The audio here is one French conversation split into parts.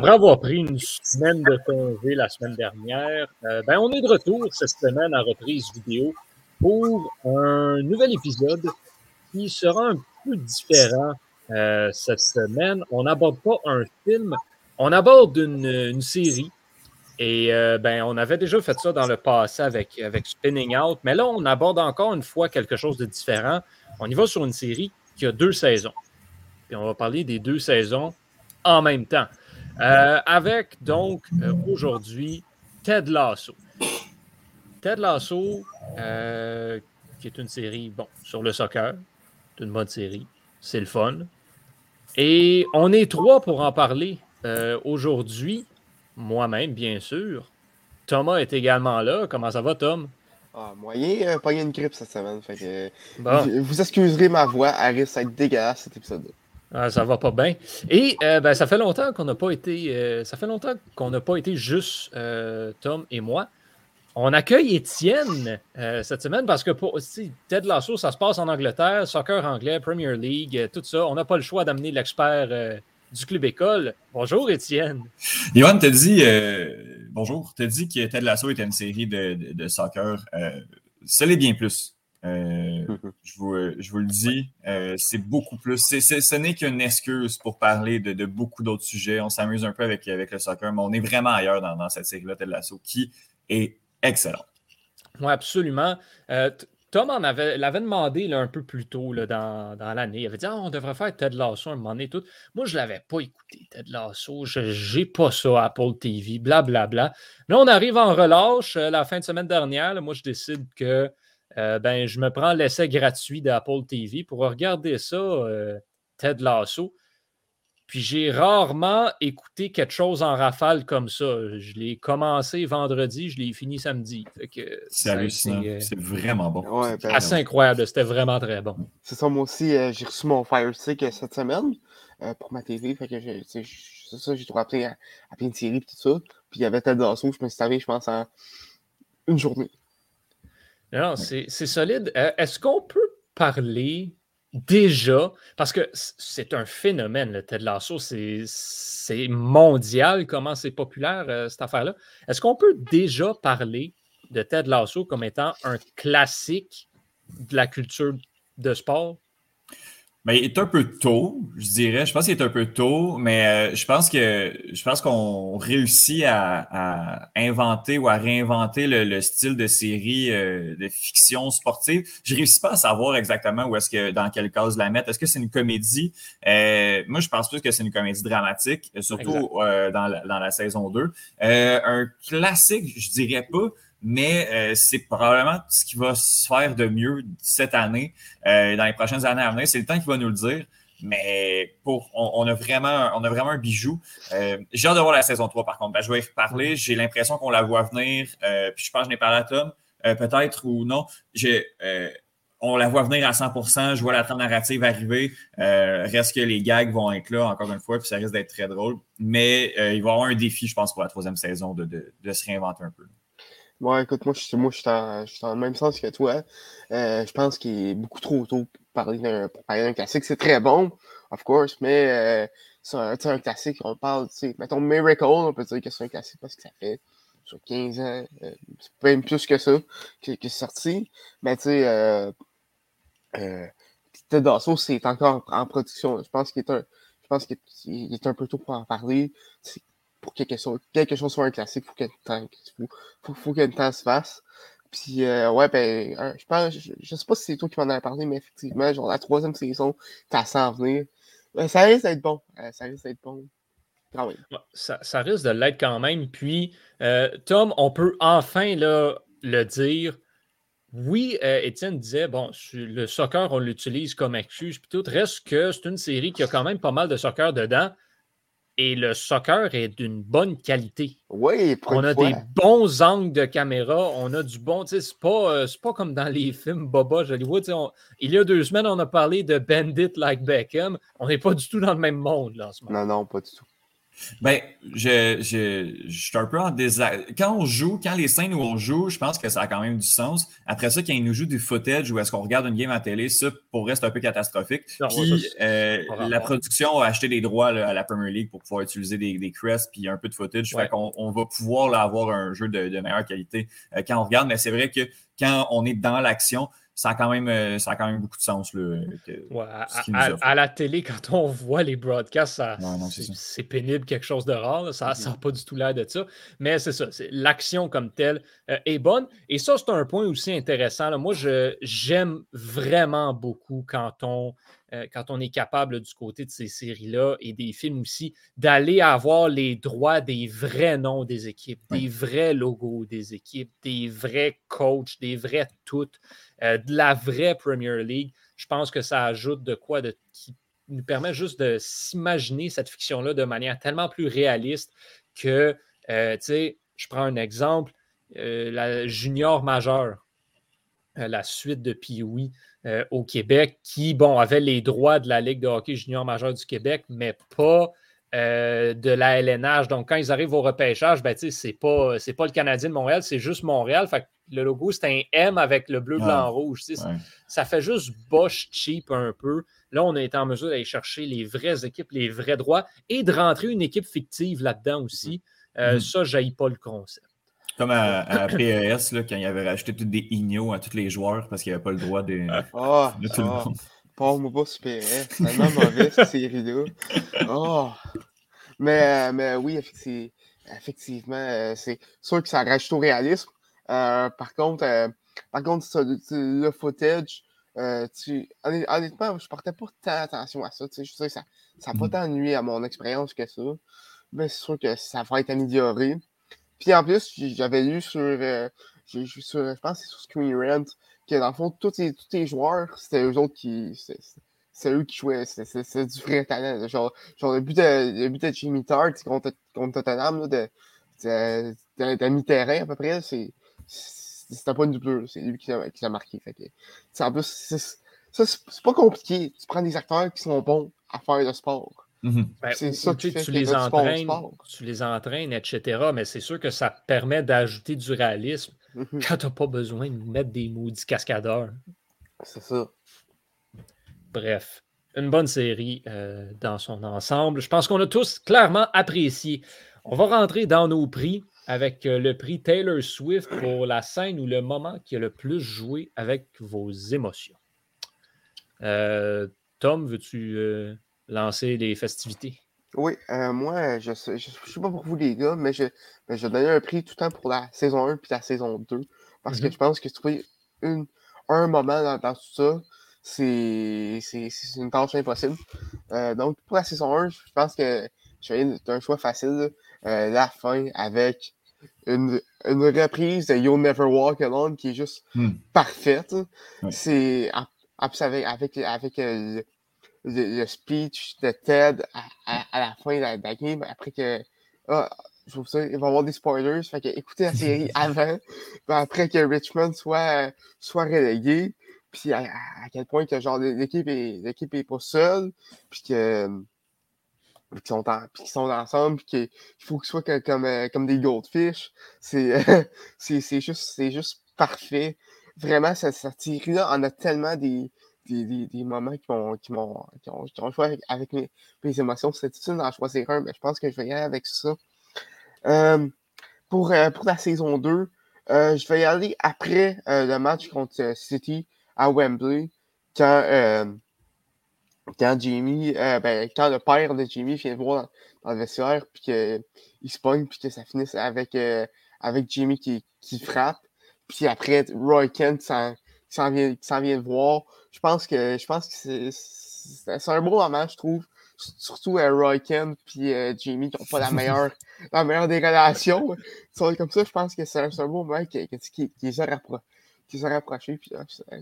après avoir pris une semaine de congé la semaine dernière, euh, ben on est de retour cette semaine à reprise vidéo pour un nouvel épisode qui sera un peu différent euh, cette semaine. On n'aborde pas un film, on aborde une, série. Et euh, ben, on avait déjà fait ça dans le passé avec, avec Spinning Out, mais là, on aborde encore une fois quelque chose de différent. On y va sur une série qui a deux saisons. Et on va parler des deux saisons en même temps. Euh, avec donc aujourd'hui Ted Lasso. Ted Lasso, qui est une série bon, sur le soccer, une bonne série. C'est le fun. Et on est trois pour en parler euh, aujourd'hui. Moi-même, bien sûr. Thomas est également là. Comment ça va, Tom? Ah, moyen, euh, pas une grippe cette semaine. vous, excuserez ma voix, elle risque d'être dégueulasse cet épisode ah, ça va pas bien. Et euh, ben, ça fait longtemps qu'on n'a pas été. ça fait longtemps qu'on n'a pas été juste Tom et moi. On accueille Étienne euh, cette semaine parce que pour Ted Lasso, ça se passe en Angleterre, soccer anglais, Premier League, euh, tout ça. On n'a pas le choix d'amener l'expert euh, du club école. Bonjour Étienne. Yohan te dit bonjour. Te dit que Ted Lasso était une série de, soccer. ce l'est bien plus. Je, vous, le dis, c'est beaucoup plus. ce n'est qu'une excuse pour parler de, beaucoup d'autres sujets. On s'amuse un peu avec, avec le soccer, mais on est vraiment ailleurs dans, dans cette série-là, Ted Lasso, qui est excellent. Oui, absolument. Euh, Tom en avait, l'avait demandé un peu plus tôt là, dans, l'année. Il avait dit ah, on devrait faire Ted Lasso un moment donné. Tout. Moi, je ne l'avais pas écouté, Ted Lasso. Je n'ai pas ça à Apple TV, blablabla. Bla, bla. Là, on arrive en relâche euh, la fin de semaine dernière. moi, je décide que euh, ben, je me prends l'essai gratuit d'Apple TV pour regarder ça, Ted Lasso. Puis j'ai rarement écouté quelque chose en rafale comme ça. Je l'ai commencé vendredi, je l'ai fini samedi. C'est hallucinant. Euh, c'est vraiment bon. Ouais, ben, assez incroyable. C'était vraiment très bon. C'est ça, moi aussi, euh, j'ai reçu mon Fire Stick euh, cette semaine pour ma TV. Fait que c'est ça, j'ai trouvé à, plein de séries et tout ça. Puis il y avait tel d'assaut, je me suis servi, je pense, en une journée. Non, c'est solide. Est-ce qu'on peut parler déjà, parce que c'est un phénomène, le Ted Lasso, c'est mondial, comment c'est populaire, euh, cette affaire-là. Est-ce qu'on peut déjà parler de Ted Lasso comme étant un classique de la culture de sport? Mais il est un peu tôt, je dirais. Je pense qu'il est un peu tôt, mais euh, je pense que je pense qu'on réussit à, inventer ou à réinventer le, style de série euh, de fiction sportive. Je réussis pas à savoir exactement où est-ce que dans quelle case la mettre. Est-ce que c'est une comédie? Euh, moi, je pense plus que c'est une comédie dramatique, surtout dans la, dans, la, saison 2. un classique, je dirais pas mais euh, c'est probablement ce qui va se faire de mieux cette année, euh, dans les prochaines années à venir. C'est le temps qui va nous le dire. Mais pour, on, a vraiment, on a vraiment un bijou. Euh, j'ai hâte de voir la saison 3, par contre. Ben, je vais y reparler. J'ai l'impression qu'on la voit venir. puis je pense que je n'ai parlé à Tom. Peut-être ou non. on la voit venir à 100% Je vois la trame narrative arriver. reste que les gags vont être là, encore une fois, puis ça risque d'être très drôle. Mais il va y avoir un défi, je pense, pour la troisième saison de, de se réinventer un peu. Ouais, écoute, moi, je, suis dans le même sens que toi. Euh, je pense qu'il est beaucoup trop tôt pour parler d'un classique. C'est très bon, of course, mais euh, c'est un, classique. On parle, tu sais, mettons Miracle, on peut dire que c'est un classique parce que ça fait sur 15 ans, euh, même plus que ça, que, c'est sorti. Mais tu sais, euh, Ted Lasso, c'est encore en production. Je pense qu'il est un. Je pense qu'il est un peu tôt pour en parler pour que quelque chose, soit un classique, faut qu'il faut, faut, qu'il y ait temps se fasse. Puis, euh, ouais, ben, je pense, je, sais pas si c'est toi qui m'en as parlé, mais effectivement, genre, la troisième saison, t'as à venir. Ben, ça risque d'être bon. Euh, ça risque d'être bon. Ça, ça, risque de l'être quand même. Puis, euh, Tom, on peut enfin le dire. Oui, Étienne disait, bon, le soccer, on l'utilise comme excuse, puis tout. Reste que c'est une série qui a quand même pas mal de soccer dedans et le soccer est d'une bonne qualité. Oui, On a des bons angles de caméra, on a du bon. C'est pas, euh, pas comme dans les films Boba Hollywood. il y a deux semaines, on a parlé de Bandit like Beckham. On n'est pas du tout dans le même monde là, en ce moment. Non, non, pas du tout. Ben, je, je, je, suis un peu en désaccord. Quand on joue, quand les scènes où on joue, je pense que ça a quand même du sens. Après ça, quand ils nous jouent du footage ou est-ce qu'on regarde une game à télé, ça pourrait être un peu catastrophique. puis euh, la production a acheté des droits à la Premier League pour pouvoir utiliser des, des crests puis un peu de footage. Fait qu'on on va pouvoir avoir un jeu de, de meilleure qualité euh, quand on regarde. Mais c'est vrai que quand on est dans l'action, ça a quand même, euh, ça a quand même beaucoup de sens. à, la télé, quand on voit les broadcasts, c'est pénible, quelque chose de rare. Ça n'a pas du tout l'air de ça. Mais c'est ça, l'action comme telle euh, est bonne. Et ça, c'est un point aussi intéressant. Moi, j'aime vraiment beaucoup quand on, euh, quand on est capable du côté de ces séries-là et des films aussi, d'aller avoir les droits des vrais noms des équipes, des vrais logos des équipes, des vrais coachs, des vrais toutes, euh, de la vraie Premier League. Je pense que ça ajoute de quoi qui nous permet juste de s'imaginer cette fiction-là de manière tellement plus réaliste que, euh, tu sais, je prends un exemple, la junior majeure, la suite de. Euh, au Québec qui, bon, avait les droits de la Ligue de hockey junior majeur du Québec, mais pas euh, de la LNH. Donc, quand ils arrivent au repêchage, ben, c'est pas, pas le Canadien de Montréal, c'est juste Montréal. Fait le logo, c'est un M avec le bleu, blanc, rouge. Ça fait juste Bosch cheap un peu. Là, on a été en mesure d'aller chercher les vraies équipes, les vrais droits et de rentrer une équipe fictive là-dedans aussi. Euh, mm-hmm. Ça, je pas le concept. Comme à, à PES, là, quand il avait rajouté tous des ignos à tous les joueurs parce qu'il n'y avait pas le droit de, oh, de tout le ah. monde. Pas moi pas sur PES. C'est tellement mauvais cette série-là. Oh. Mais, mais oui, effectivement, euh, c'est sûr que ça rajoute au réalisme. Euh, par contre, euh, par contre, le footage, tu, honnêtement, je portais pas tant attention à ça. Je sais, ça n'a pas mm. tant nuit à mon expérience que ça. Mais c'est sûr que ça va être amélioré. Puis en plus, j'avais lu sur, euh, sur, je pense que c'est sur Screen Rant, que dans le fond, tous les, tous les joueurs, c'était eux autres qui, c'est eux qui jouaient, c'est du vrai talent. Genre, genre le but de, le but de Jimmy Tart contre, contre Tottenham, là, de, de, de, de mi-terrain à peu près, c'est, c'était pas une double, c'est lui qui l'a marqué. Fait que, en plus, c'est pas compliqué. Tu prends des acteurs qui sont bons à faire le sport. Mhm. Ben, c'est ça tu, tu les entraînes, tu les entraînes, etc. Mais c'est sûr que ça permet d'ajouter du réalisme mhm. quand tu n'as pas besoin de mettre des maudits cascadeurs. C'est ça. Bref, une bonne série euh, dans son ensemble. Je pense qu'on a tous clairement apprécié. On va rentrer dans nos prix avec euh, le prix Taylor Swift pour la scène ou le moment qui a le plus joué avec vos émotions. Euh, Tom, veux-tu lancer les festivités? Oui, euh, moi, je ne sais, je, sais pas pour vous les gars, mais je, mais je donnais un prix tout le temps pour la saison 1 puis la saison 2. Parce que mm-hmm. je pense que trouver une, un moment dans, tout ça, c'est une tâche impossible. Euh, donc, pour la saison 1, je pense que j'ai un choix facile. Euh, la fin avec une, une, reprise de You'll Never Walk Alone qui est juste hmm. parfaite. C'est avec, avec, avec le, speech de Ted à, à, la fin de la, game, après que. Ah, je trouve ça, il va y avoir des spoilers. Fait que écoutez la série avant, après que Richmond soit, soit relégué, puis à, quel point que genre l'équipe est, l'équipe est pas seule, puis que puis qu'ils sont, puis qu'ils sont ensemble, puis qu'il faut qu'ils soient comme, comme, comme, des goldfish. C'est, c'est, c'est juste, c'est juste parfait. Vraiment, cette, série-là en a tellement des, des, des, moments qui m'ont qui m'ont qui ont, qui ont joué avec, mes, mes, émotions. C'est difficile d'en choisir un, mais je pense que je vais y aller avec ça. Euh, pour, euh, pour la saison 2, euh, je vais y aller après le match contre City à Wembley, quand, quand Jamie, ben, quand le père de Jamie vient voir dans, le vestiaire, puis qu'il se pogne, puis que ça finisse avec, avec Jamie qui, qui frappe. Puis après, Roy Kent s'en vient, vient voir je pense que je pense que c'est un beau moment, je trouve. Surtout euh, Roy Kent et euh, Jamie qui n'ont pas la meilleure, la meilleure des relations. comme ça, je pense que c'est un, beau moment qui, qui, qui, les a rapprochés. Puis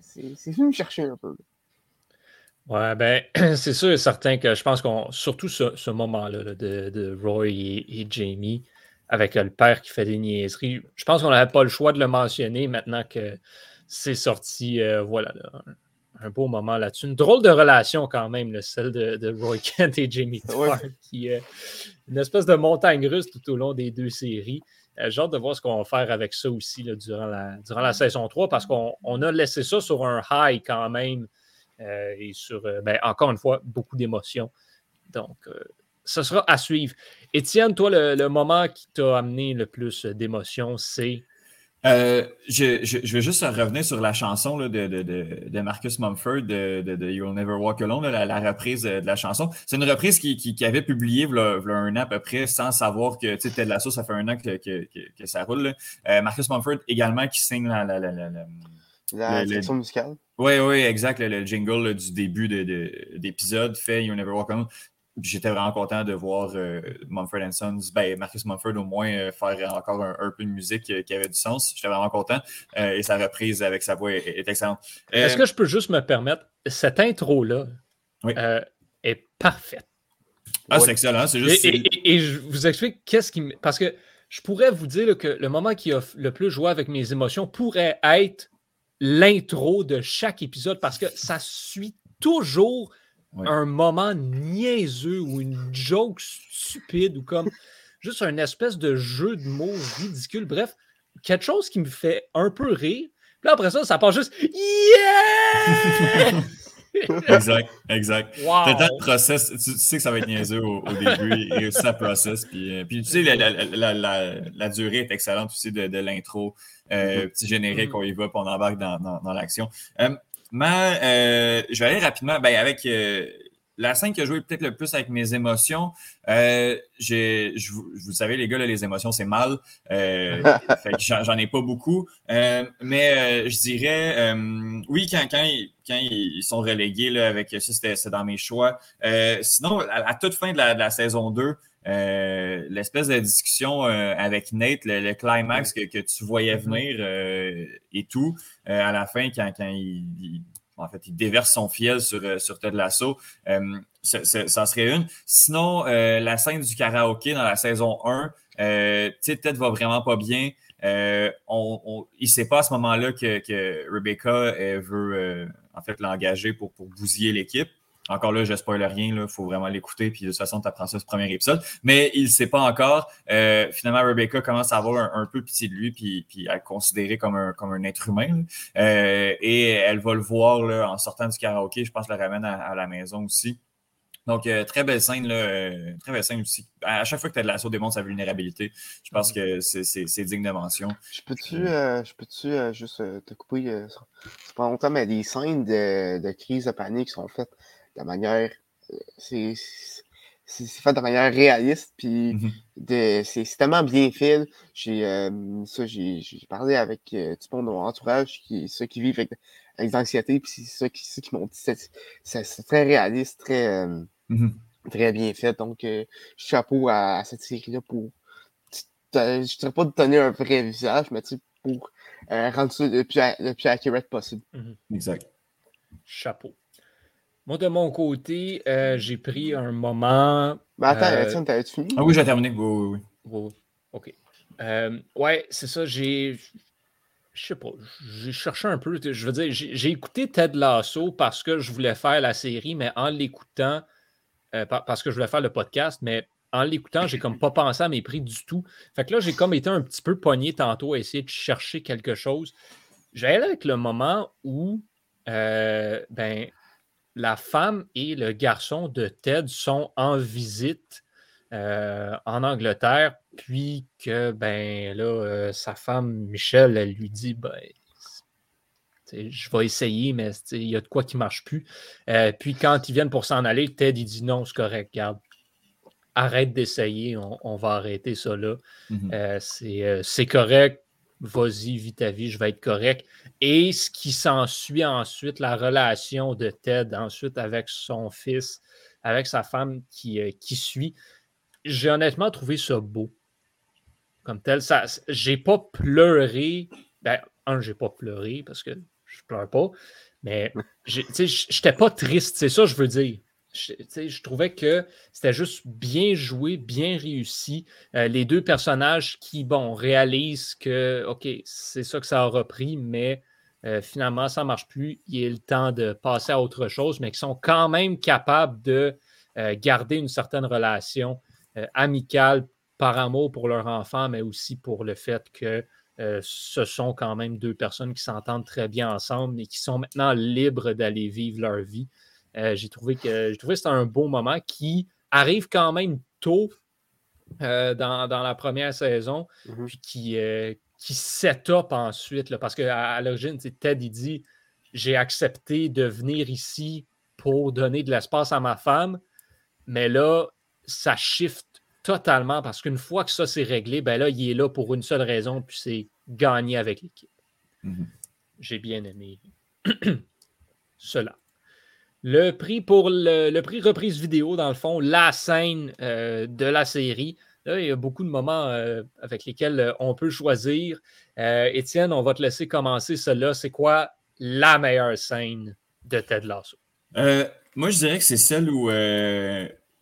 c'est venu me chercher un peu. Ouais, ben, c'est sûr et certain que je pense qu'on, surtout ce, ce moment-là de, de, Roy et, Jamie, avec le père qui fait des niaiseries, je pense qu'on n'avait pas le choix de le mentionner maintenant que c'est sorti, euh, voilà, un beau moment là-dessus. Une drôle de relation quand même, celle de, Roy Kent et Jamie Tarr, qui est une espèce de montagne russe tout au long des deux séries. Euh, j'ai hâte de voir ce qu'on va faire avec ça aussi durant, la, durant la saison 3 parce qu'on a laissé ça sur un high quand même euh, et sur, euh, ben, encore une fois, beaucoup d'émotions. Donc, ce sera à suivre. Étienne, toi, le moment qui t'a amené le plus d'émotions, c'est? Euh, je, je, vais juste revenir sur la chanson de, de, de, Marcus Mumford de, de, You'll Never Walk Alone, la, reprise de la chanson. C'est une reprise qui, qui, avait publié il y a un an à peu près sans savoir que Ted Lasso, ça fait un an que, que, que, ça roule. Euh, Marcus Mumford également qui signe la, la, la, la, la musicale? Oui, oui, exact. Le, jingle du début d'épisode fait You'll Never Walk Alone j'étais vraiment content de voir euh, Mumford Sons, ben, Marcus Mumford au moins euh, faire encore un, peu de musique euh, qui avait du sens. J'étais vraiment content. et sa reprise avec sa voix est, excellente. Est-ce que je peux juste me permettre, cette intro-là est parfaite? Ah, c'est excellent. Juste... Et, je vous explique qu'est-ce qui. Parce que je pourrais vous dire que le moment qui a le plus joué avec mes émotions pourrait être l'intro de chaque épisode parce que ça suit toujours un moment niaiseux ou une joke stupide ou comme juste un espèce de jeu de mots ridicule. Bref, quelque chose qui me fait un peu rire. Puis après ça, ça part juste Yeah! exact, exact. Wow. le process, tu, sais que ça va être niaiseux au, début et ça process. Puis, euh, puis tu sais, la, la, durée est excellente aussi de, de l'intro. Euh, mm-hmm. Petit générique, mm-hmm. on y va, puis on embarque dans, dans, l'action. Euh, mais euh, je vais aller rapidement ben, avec euh, la scène qui a joué peut-être le plus avec mes émotions. Euh, je, vous savez, les gars, les émotions, c'est mal. j'en ai pas beaucoup. mais je dirais, oui, quand, quand, quand, ils sont relégués là, avec ça, c'était dans mes choix. sinon, à, toute fin de la, de la saison 2, euh, l'espèce de discussion euh, avec Nate, le, climax que, tu voyais mm-hmm. venir euh, et tout, à la fin, quand, il, en fait, il déverse son fiel sur, sur Ted Lasso, ça, serait une. Sinon, la scène du karaoké dans la saison 1, tu sais, Ted va vraiment pas bien. on, il sait pas à ce moment-là que, que Rebecca veut en fait l'engager pour, pour bousiller l'équipe. Encore là, je spoil rien, il faut vraiment l'écouter, puis de toute façon, tu apprends ça ce premier épisode. Mais il ne sait pas encore. Euh, finalement, Rebecca commence à avoir un, peu pitié de lui, puis, puis à le considérer comme un, comme un être humain. Euh, et elle va le voir là, en sortant du karaoké, je pense, le ramène à, la maison aussi. Donc, euh, très belle scène, là, très belle scène aussi. À chaque fois que tu as de l'assaut démontre sa vulnérabilité. Je pense que c'est digne de mention. Je peux-tu peux juste te couper? c'est pas longtemps, mais des scènes de, de crise de panique sont faites de manière. Euh, c'est fait de manière réaliste, puis mm-hmm. c'est tellement bien fait. J'ai euh, j'ai parlé avec euh, monde de mon entourage, qui, ceux qui vivent avec, avec l'anxiété, puis c'est ceux qui, qui m'ont dit c'est très réaliste, très, mm-hmm. très bien fait. Donc, chapeau à, cette série-là pour. Je ne dirais pas de donner un vrai visage, mais pour rendre ça le plus, le plus accurate possible. Mm-hmm. Exact. Chapeau. Moi, de mon côté, euh, j'ai pris un moment. Mais attends, euh... t'as fini? Ah oui, j'ai terminé. Oui, oui, oui. OK. Euh, ouais, c'est ça. J'ai. Je sais pas. J'ai cherché un peu. Je veux dire, j'ai écouté Ted Lasso parce que je voulais faire la série, mais en l'écoutant, euh, parce que je voulais faire le podcast, mais en l'écoutant, j'ai comme pas pensé à mes prix du tout. Fait que là, j'ai comme été un petit peu pogné tantôt à essayer de chercher quelque chose. J'allais avec le moment où, ben, la femme et le garçon de Ted sont en visite euh, en Angleterre, puis que ben là, euh, sa femme Michelle, elle lui dit ben je vais essayer, mais il y a de quoi qui ne marche plus. Euh, puis quand ils viennent pour s'en aller, Ted il dit non, c'est correct, garde. Arrête d'essayer, on, va arrêter ça là. Mm-hmm. c'est correct, vas-y, vis ta vie, je vais être correct. Et ce qui s'ensuit ensuite, la relation de Ted ensuite avec son fils, avec sa femme qui, euh, qui suit, j'ai honnêtement trouvé ça beau. Comme tel, ça, j'ai pas pleuré. Ben, un, j'ai pas pleuré parce que je pleure pas, mais je n'étais pas triste, c'est ça que je veux dire je, trouvais que c'était juste bien joué, bien réussi. Euh, les deux personnages qui, bon, réalisent que, OK, c'est ça que ça a repris, mais euh, finalement, ça ne marche plus, il est le temps de passer à autre chose, mais qui sont quand même capables de euh, garder une certaine relation amicale par amour pour leur enfant, mais aussi pour le fait que ce sont quand même deux personnes qui s'entendent très bien ensemble et qui sont maintenant libres d'aller vivre leur vie. J'ai trouvé que j'ai trouvé c'était un beau moment qui arrive quand même tôt dans, la première saison, mm-hmm. puis qui, qui set up ensuite. parce qu'à à, l'origine, Ted, il dit J'ai accepté de venir ici pour donner de l'espace à ma femme. Mais là, ça shift totalement parce qu'une fois que ça c'est réglé, ben là, il est là pour une seule raison, puis c'est gagner avec l'équipe. Mm-hmm. J'ai bien aimé cela. Le prix pour le, prix reprise vidéo, dans le fond, la scène euh, de la série, il y a beaucoup de moments euh, avec lesquels euh, on peut choisir. Étienne, on va te laisser commencer cela. C'est quoi la meilleure scène de Ted Lasso? moi, je dirais que c'est celle où,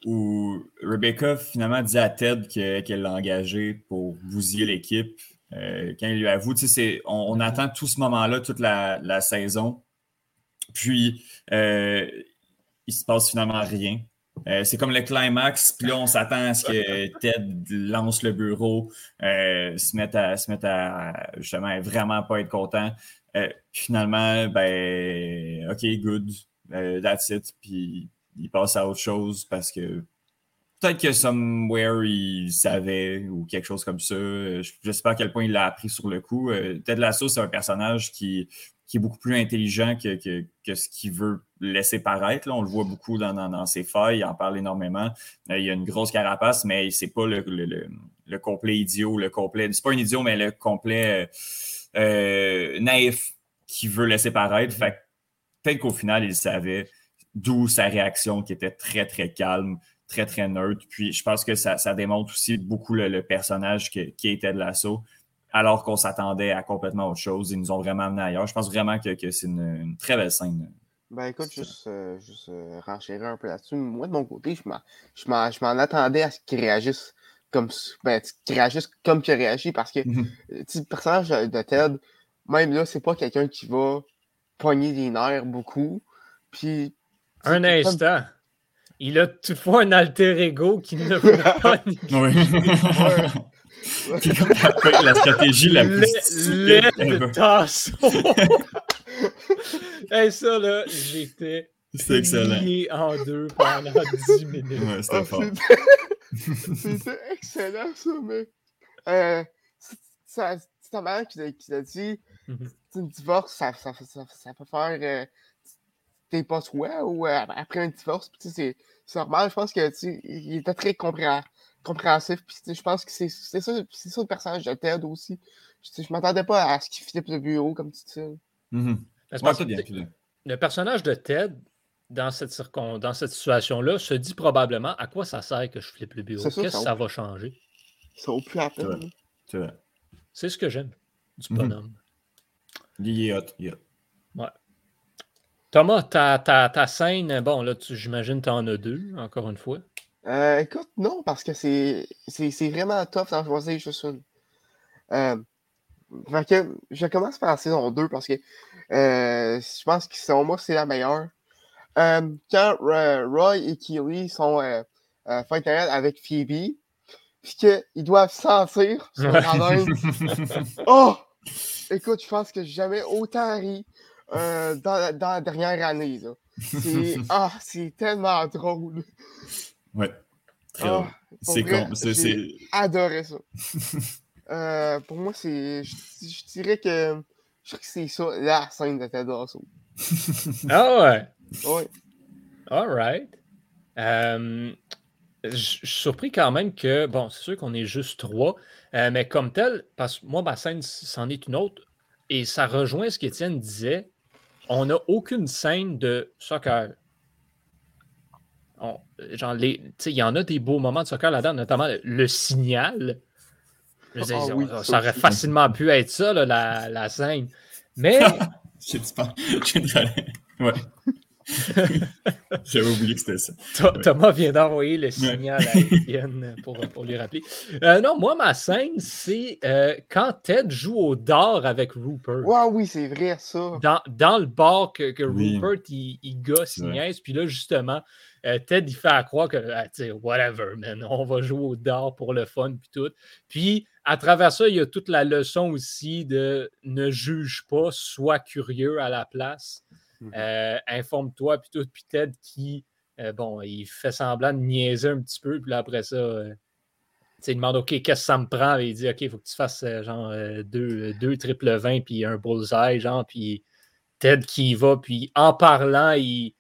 où Rebecca finalement dit à Ted qu'elle l'a engagé pour bousiller l'équipe. quand il lui avoue, on, on, attend tout ce moment-là, toute la, la saison. Puis, il se passe finalement rien. Euh, c'est comme le climax, puis là, on s'attend à ce que Ted lance le bureau, euh, se mette à, se à justement vraiment pas être content. Euh, finalement, ben, OK, good, that's it. Puis il passe à autre chose parce que peut-être que somewhere il savait ou quelque chose comme ça. Je ne sais pas à quel point il l'a appris sur le coup. Ted Lasso, c'est un personnage qui qui est beaucoup plus intelligent que, ce qu'il veut laisser paraître. Là. On le voit beaucoup dans, ses failles, il en parle énormément. Euh, il y a une grosse carapace, mais c'est pas le, complet idiot, le complet. C'est pas un idiot, mais le complet euh, euh, naïf qui veut laisser paraître. Fait peut-être qu'au final, il savait, d'où sa réaction qui était très, très calme, très, très neutre. Puis je pense que ça, démontre aussi beaucoup le, personnage qui était de l'assaut alors qu'on s'attendait à complètement autre chose. Ils nous ont vraiment amené ailleurs. Je pense vraiment que, c'est une, très belle scène. Ben écoute, juste, euh, juste euh, renchérir un peu là-dessus. Moi, de mon côté, je m'en attendais à ce qu'ils réagissent comme ben, qu'ils réagissent comme qu'ils réagi parce que mhm. euh, le personnage de Ted, même là, c'est pas quelqu'un qui va pogner des nerfs beaucoup. Puis. Un instant. Il a toutefois un alter ego qui ne veut pas. oui. C'est la stratégie la plus Le tasse. hey, ça, là, j'étais plié en deux pendant 10 minutes. Ouais, c'était oh, fort. C'était excellent, ça, mais... Euh, c'est ta mère qui l'a dit, mm -hmm. divorce, ça, ça, ça, ça, peut faire... Euh, t'es pas toi ou euh, après un divorce, c'est normal, je pense que il était très compréhensif compréhensif. Puis, je pense que c'est ça, ça le personnage de Ted aussi. Je, je m'attendais pas à ce qu'il flippe le bureau, comme tu dis. Mm -hmm. le personnage de Ted, dans cette, dans cette situation-là, se dit probablement à quoi ça sert que je flippe le bureau? Qu'est-ce que ça, va changer? Ça vaut plus la peine. C'est ce que j'aime du mhm. bonhomme. Il est hot, Ouais. Thomas, ta, ta, ta, scène, bon, là, j'imagine que tu en as deux, encore une fois. Euh, écoute, non, parce que c'est vraiment tough d'en choisir juste une. Euh, fait que je commence par la saison 2 parce que euh, je pense que selon moi, c'est la meilleure. Quand Roy et Keely sont euh, avec Phoebe, puis qu'ils doivent sentir son haleine. oh! Écoute, je pense que j'ai jamais autant ri dans, dans, la dernière année. C'est ah, tellement drôle. Ouais. Très ah, C'est J'ai adoré ça. euh, pour moi, c'est. Je, dirais que. Je crois que c'est ça, la scène de Ted Lasso. ah ouais. Oui. All right. Euh, je suis surpris quand même que, bon, c'est sûr qu'on est juste trois, euh, mais comme tel, parce que moi, ma scène, c'en est une autre, et ça rejoint ce qu'Étienne disait, on n'a aucune scène de soccer genre il y en a des beaux moments de soccer là-dedans, notamment le, signal. Ah ça aurait facilement pu être ça, la, la, scène. Mais. ouais. J'avais oublié que c'était ça. Thomas vient d'envoyer le signal à Étienne pour, pour, lui rappeler. Euh, non, moi, ma scène, c'est euh, quand Ted joue au dard avec Rupert. Ouais, oui, c'est vrai, ça. Dans, dans, le bar que, que Rupert, il, il gosse, il niaise. Puis là, justement, euh, Ted, il fait à croire que, ah, whatever, man, on va jouer au dard pour le fun, puis tout. Puis, à travers ça, il y a toute la leçon aussi de ne juge pas, sois curieux à la place. Mhm. Euh, informe-toi, puis tout. Puis Ted qui, euh, bon, il fait semblant de niaiser un petit peu, puis après ça, il demande, OK, qu'est-ce que ça me prend? Et il dit, OK, il faut que tu fasses genre deux, deux triple 20 puis un bullseye, genre, puis Ted qui y va, puis en parlant, il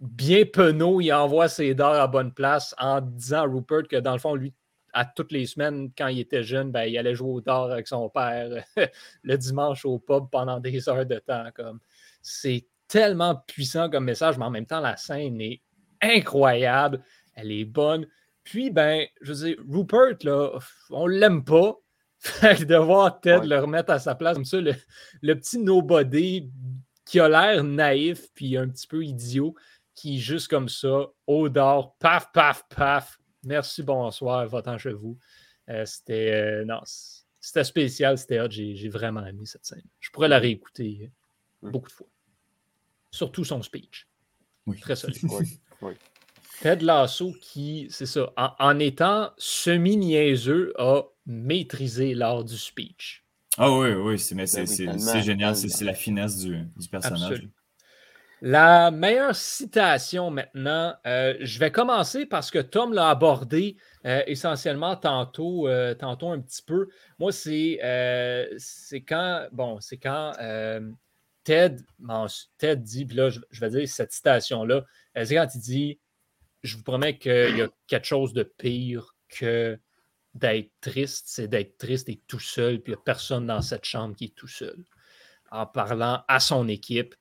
bien penaud, il envoie ses dards à bonne place en disant à Rupert que dans le fond, lui, à toutes les semaines, quand il était jeune, ben, il allait jouer au dard avec son père le dimanche au pub pendant des heures de temps. Comme. C'est tellement puissant comme message, mais en même temps, la scène est incroyable. Elle est bonne. Puis, ben, je veux dire, Rupert, là, on l'aime pas. Fait de voir Ted le remettre à sa place comme ça, le, le petit nobody qui a l'air naïf puis un petit peu idiot, qui, juste comme ça, au dehors, paf, paf, paf, merci, bonsoir, votant chez vous. Euh, c'était, euh, non, c'était spécial, c'était hot, j'ai, vraiment aimé cette scène. Je pourrais la réécouter euh, beaucoup de fois. Surtout son speech. Oui. Très solide. oui. Ted Lasso qui, c'est ça, en, étant semi-niaiseux, a maîtrisé l'art du speech. Ah oui, oui, c'est, ben c'est, génial, c'est, la finesse du, du personnage. La meilleure citation maintenant, euh, je vais commencer parce que Tom l'a abordé euh, essentiellement tantôt, euh, tantôt un petit peu. Moi, c'est quand, bon, c'est quand Ted, Ted dit, puis là, je, vais dire cette citation-là, c'est quand il dit Je vous promets qu'il y a quelque chose de pire que d'être triste, c'est d'être triste et tout seul, puis il n'y a personne dans cette chambre qui est tout seul. En parlant à son équipe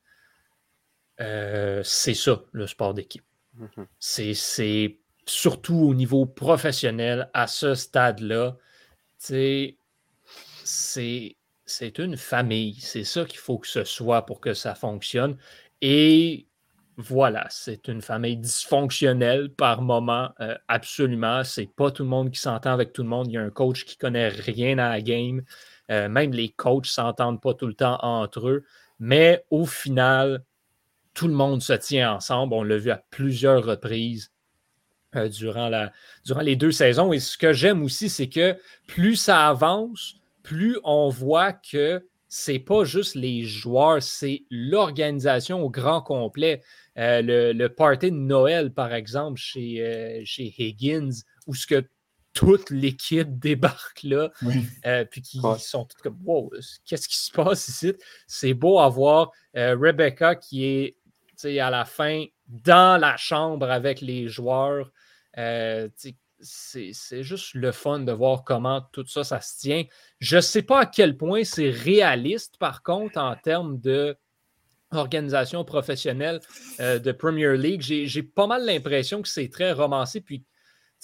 euh, c'est ça, le sport d'équipe. Mhm. C'est surtout au niveau professionnel, à ce stade-là, c'est une famille. C'est ça qu'il faut que ce soit pour que ça fonctionne. Et voilà, c'est une famille dysfonctionnelle par moment, euh, absolument. C'est pas tout le monde qui s'entend avec tout le monde. Il y a un coach qui connaît rien à la game. Euh, même les coachs s'entendent pas tout le temps entre eux. Mais au final, tout le monde se tient ensemble. On l'a vu à plusieurs reprises euh, durant, durant les deux saisons. Et ce que j'aime aussi, c'est que plus ça avance, plus on voit que c'est pas juste les joueurs, c'est l'organisation au grand complet. Euh, le, party de Noël, par exemple, chez, euh, chez Higgins, où ce que toute l'équipe débarque là, puis qui sont tous comme Wow, qu'est-ce qui se passe ici? C'est beau à voir. Rebecca qui est à la fin, dans la chambre avec les joueurs. C'est juste le fun de voir comment tout ça, ça se tient. Je ne sais pas à quel point c'est réaliste, par contre, en termes de organisation professionnelle euh, de Premier League. J'ai pas mal l'impression que c'est très romancé. Puis,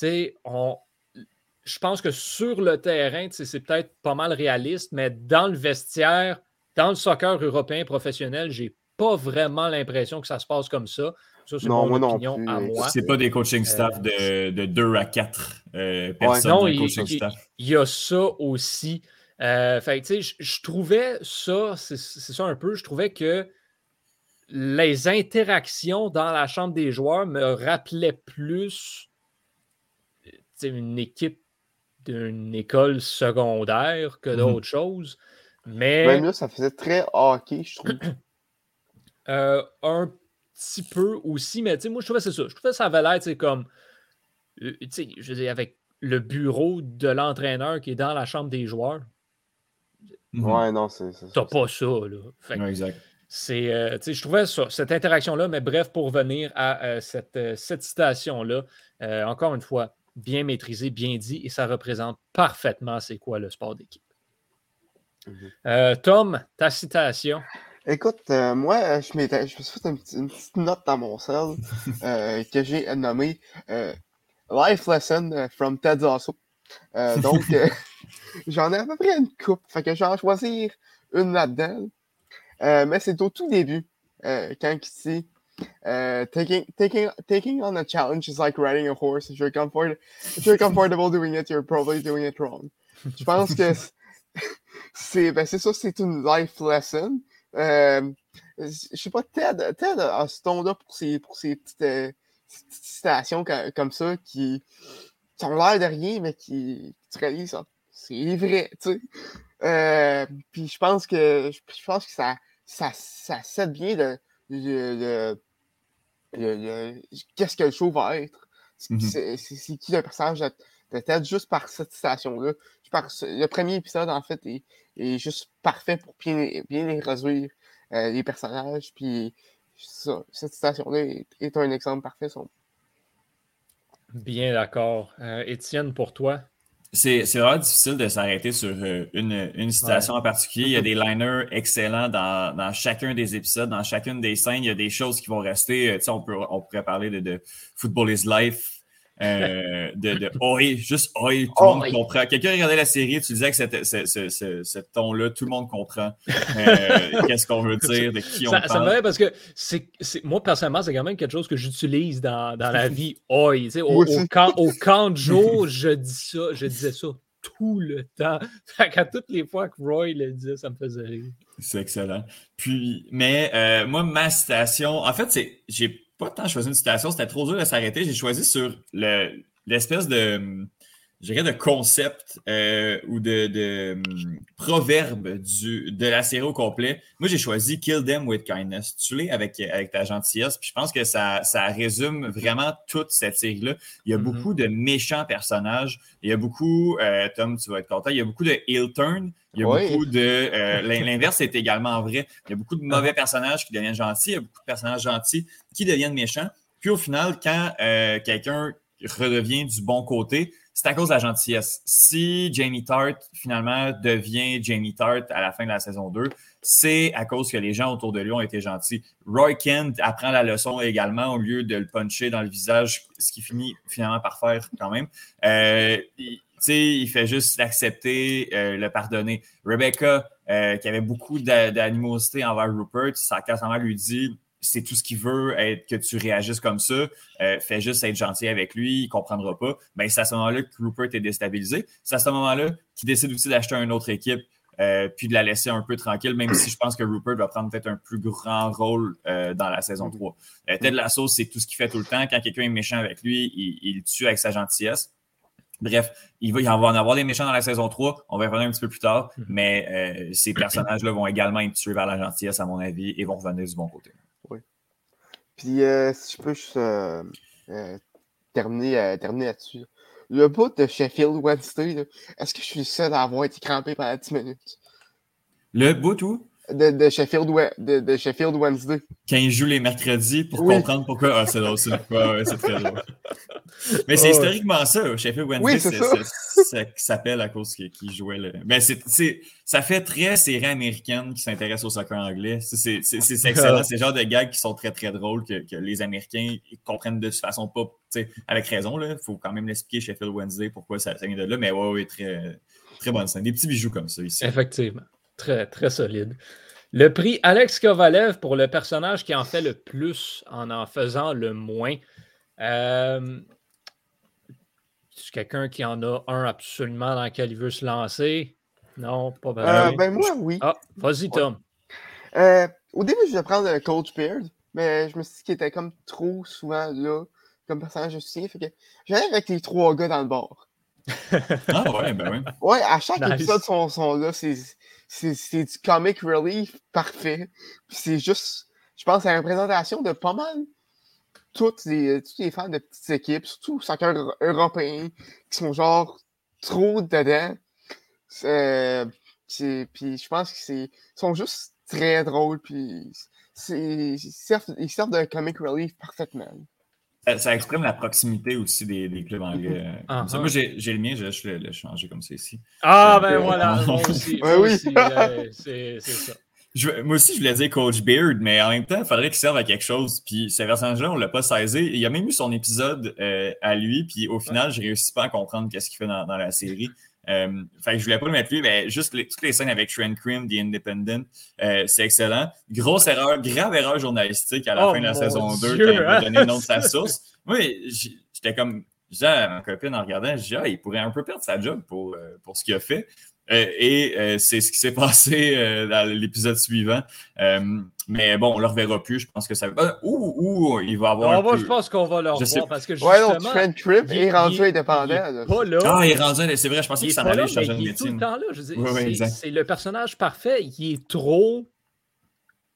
je pense que sur le terrain, c'est peut-être pas mal réaliste, mais dans le vestiaire, dans le soccer européen professionnel, j'ai pas vraiment l'impression que ça se passe comme ça. Ça, c'est mon opinion à moi. C'est pas des coaching staff de, de 2 à 4 euh, personnes. Non, il, y a ça aussi. Euh, je, je trouvais ça, c'est ça un peu, je trouvais que les interactions dans la chambre des joueurs me rappelaient plus une équipe d'une école secondaire que mhm. d'autres choses. Mais... Même là, ça faisait très hockey, je trouve. Euh, un petit peu aussi, mais moi, je trouvais c'est ça. Je trouvais que ça avait l'air, comme, euh, je veux dire, avec le bureau de l'entraîneur qui est dans la chambre des joueurs. Ouais, non, c'est T'as pas ça, là. exact. C'est, euh, je trouvais ça, cette interaction-là, mais bref, pour revenir à cette, cette citation-là, encore une fois, bien maîtrisé, bien dit, et ça représente parfaitement c'est quoi le sport d'équipe. Mhm. Tom, ta citation. Écoute, euh, moi, euh, je, m'étais, je me suis fait une, petite note dans mon cerveau euh, que j'ai nommée Life Lesson from Ted Lasso. donc, j'en ai à peu près une coupe. Fait que je vais en choisir une là-dedans. mais c'est au tout début, quand il dit taking taking taking on a challenge is like riding a horse. If you're comfort if you're comfortable doing it, you're probably doing it wrong. Je pense que c'est ben c'est ça, c'est une life lesson. Euh, je sais pas, Ted, Ted a ce ton-là pour ses, pour ses petites, euh, petites citations comme, comme ça qui, qui ont l'air de rien, mais qui, tu réalises, ça, c'est vrai, tu sais. Euh, puis je pense que je pense que ça, ça, ça cède bien de, de, de, de qu'est-ce que le show va être. C'est qui le personnage Ted juste par cette citation-là. Le premier épisode, en fait, est, est juste parfait pour bien, bien résoudre euh, les personnages. Puis ça, cette citation-là est, est, un exemple parfait. Son... Bien d'accord. Euh, Étienne, pour toi? C'est vraiment difficile de s'arrêter sur euh, une, une citation ouais. en particulier. Il y a des liners excellents dans, dans, chacun des épisodes, dans chacune des scènes. Il y a des choses qui vont rester. Tu sais, on, peut, on pourrait parler de, de Football is Life, euh, de, de Oi, juste Oi, tout le monde comprend. Quelqu'un regardait la série, tu disais que c'était ce, ce, ce, ce ton-là, tout le monde comprend euh, qu'est-ce qu'on veut dire, de qui on ça, parle. Ça me parce que c'est, moi, personnellement, c'est quand même quelque chose que j'utilise dans, dans la vie. Oi, tu sais, au, au, camp, au camp de jour, je dis ça, je disais ça tout le temps. Qu'à toutes les fois que Roy le disait, ça me faisait rire. C'est excellent. Puis, mais euh, moi, ma citation, en fait, c'est j'ai pas tant choisi une citation, c'était trop dur de s'arrêter. J'ai choisi sur le, l'espèce de, je dirais, de concept euh, ou de, de um, proverbe du, de la série au complet. Moi, j'ai choisi Kill them with kindness. Tu l'es avec, avec ta gentillesse. Puis je pense que ça, ça résume vraiment toute cette série-là. Il y a mm-hmm. beaucoup de méchants personnages. Il y a beaucoup, euh, Tom, tu vas être content, il y a beaucoup de heel turn. Il y a oui. beaucoup de. Euh, L'inverse est également vrai. Il y a beaucoup de mauvais personnages qui deviennent gentils. Il y a beaucoup de personnages gentils qui deviennent méchants. Puis au final, quand euh, quelqu'un redevient du bon côté, c'est à cause de la gentillesse. Si Jamie Tart, finalement, devient Jamie Tart à la fin de la saison 2, c'est à cause que les gens autour de lui ont été gentils. Roy Kent apprend la leçon également au lieu de le puncher dans le visage, ce qui finit finalement par faire quand même. Euh, il, il fait juste l'accepter, euh, le pardonner. Rebecca, euh, qui avait beaucoup d'animosité envers Rupert, sa casse lui dit c'est tout ce qu'il veut, être, que tu réagisses comme ça, euh, fais juste être gentil avec lui, il ne comprendra pas. Ben, c'est à ce moment-là que Rupert est déstabilisé. C'est à ce moment-là qu'il décide aussi d'acheter une autre équipe, euh, puis de la laisser un peu tranquille, même si je pense que Rupert va prendre peut-être un plus grand rôle euh, dans la saison 3. Euh, Ted Lasso, c'est tout ce qu'il fait tout le temps. Quand quelqu'un est méchant avec lui, il, il le tue avec sa gentillesse. Bref, il va, il va en avoir des méchants dans la saison 3. On va y revenir un petit peu plus tard. Mais euh, ces personnages-là vont également être tués vers la gentillesse, à mon avis, et vont revenir du bon côté. Puis, euh, si je peux juste euh, terminer, terminer là-dessus. Le bout de Sheffield Wednesday, est-ce que je suis le seul à avoir été crampé pendant 10 minutes? Le bout où? De, de, Sheffield, de, de, Sheffield Wednesday. Quand il joue les mercredis pour oui. comprendre pourquoi. Ah, c'est drôle, c'est ouais, très drôle. Mais c'est oh, historiquement ça, Sheffield Wednesday, oui, ça s'appelle à cause qu'il qu jouait le. Ben, c'est, ça fait très série américaine qui s'intéresse au soccer anglais. C'est excellent. C'est le genre de gags qui sont très très drôles que, que les Américains comprennent de toute façon pas, avec raison. Il faut quand même l'expliquer Sheffield Wednesday pourquoi ça, ça vient de là. Mais ouais, ouais, très, très bonne scène. Des petits bijoux comme ça ici. Effectivement. Très, très solide. Le prix Alex Kovalev pour le personnage qui en fait le plus en en faisant le moins. Euh, c'est quelqu'un qui en a un absolument dans lequel il veut se lancer? Non, pas vraiment. Euh, ben moi, oui. Ah, vas-y, Tom. Euh, au début, je voulais prendre Coach Beard, mais je me suis dit qu'il était comme trop souvent là, comme personnage de soutien. Fait que j'allais avec les trois gars dans le bord. Ah ouais, ben oui. Ouais, à chaque nice. épisode sont, sont là, c'est du comic relief parfait. c'est juste, je pense, à la représentation de pas mal toutes les, toutes les fans de petites équipes, surtout soccer européens, qui sont genre trop dedans. Euh, puis je pense qu'ils sont juste très drôles, puis ils servent, ils servent de comic relief parfaitement. Ça, ça, exprime la proximité aussi des, des clubs anglais. Uh -huh. Moi, j'ai le mien, je vais le, le changer comme ça ici. Ah, ben voilà, moi aussi. Moi oui. c'est ça. Je, moi aussi, je voulais dire Coach Beard, mais en même temps, il faudrait qu'il serve à quelque chose. Puis ce personnage-là, on ne l'a pas saisi. Il a même eu son épisode euh, à lui, puis au final, je ne réussis pas à comprendre qu'est-ce qu'il fait dans, dans, la série. Euh, fait que je voulais pas le mettre lui, mais juste les, toutes les scènes avec Trent Cream, The Independent, euh, c'est excellent. Grosse erreur, grave erreur journalistique à la Oh fin de la saison 2 Dieu, quand il m'a hein? donné le nom de sa source. Oui, j'étais comme, à ma copine en regardant, je dis, ah, il pourrait un peu perdre sa job pour, euh, pour ce qu'il a fait. Euh, et euh, c'est ce qui s'est passé euh, dans l'épisode suivant. Euh, mais bon, on ne le reverra plus. Je pense que ça. Ou, ou il va avoir. Non, un moi, peu- je pense qu'on va le Je sais revoir parce que Ouais, justement, Trent Tripp il- est rendu il- il indépendant. est pas là. Ah, il est rendu. C'est vrai, je pensais Il qu'il s'en allait changer de il est tout le temps là. Je veux dire, Oui, oui, c'est- le personnage parfait. Il est trop,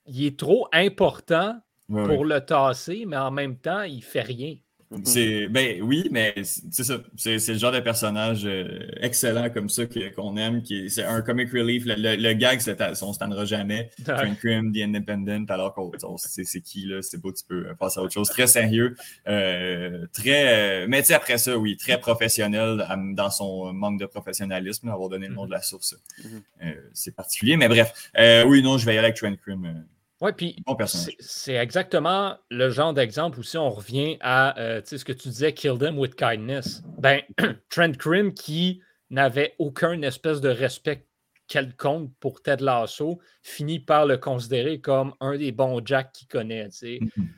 il est trop important pour le tasser, mais en même temps, il fait rien. C'est ben oui, mais c'est ça. C'est c'est le genre de personnage euh, excellent comme ça qu'on aime. qui est- C'est un comic relief. Le, le, le gag, c'est on se tannera jamais. Trent Cream, The Independent, alors qu'on on sait c'est qui, là, c'est pas, tu peux passer à autre chose. Très sérieux, euh, très, euh, mais tu sais, après ça, oui, très professionnel dans son manque de professionnalisme, avoir donné le nom de la source. Mhm. Euh, c'est particulier, mais bref. Euh, oui, non, je vais y aller avec Trent Cream. Ouais, puis bon c'est- exactement le genre d'exemple où si on revient à euh, ce que tu disais, kill them with kindness. Ben, Trent Krim qui n'avait aucun espèce de respect quelconque pour Ted Lasso finit par le considérer comme un des bons Jack qu'il connaît. Mhm.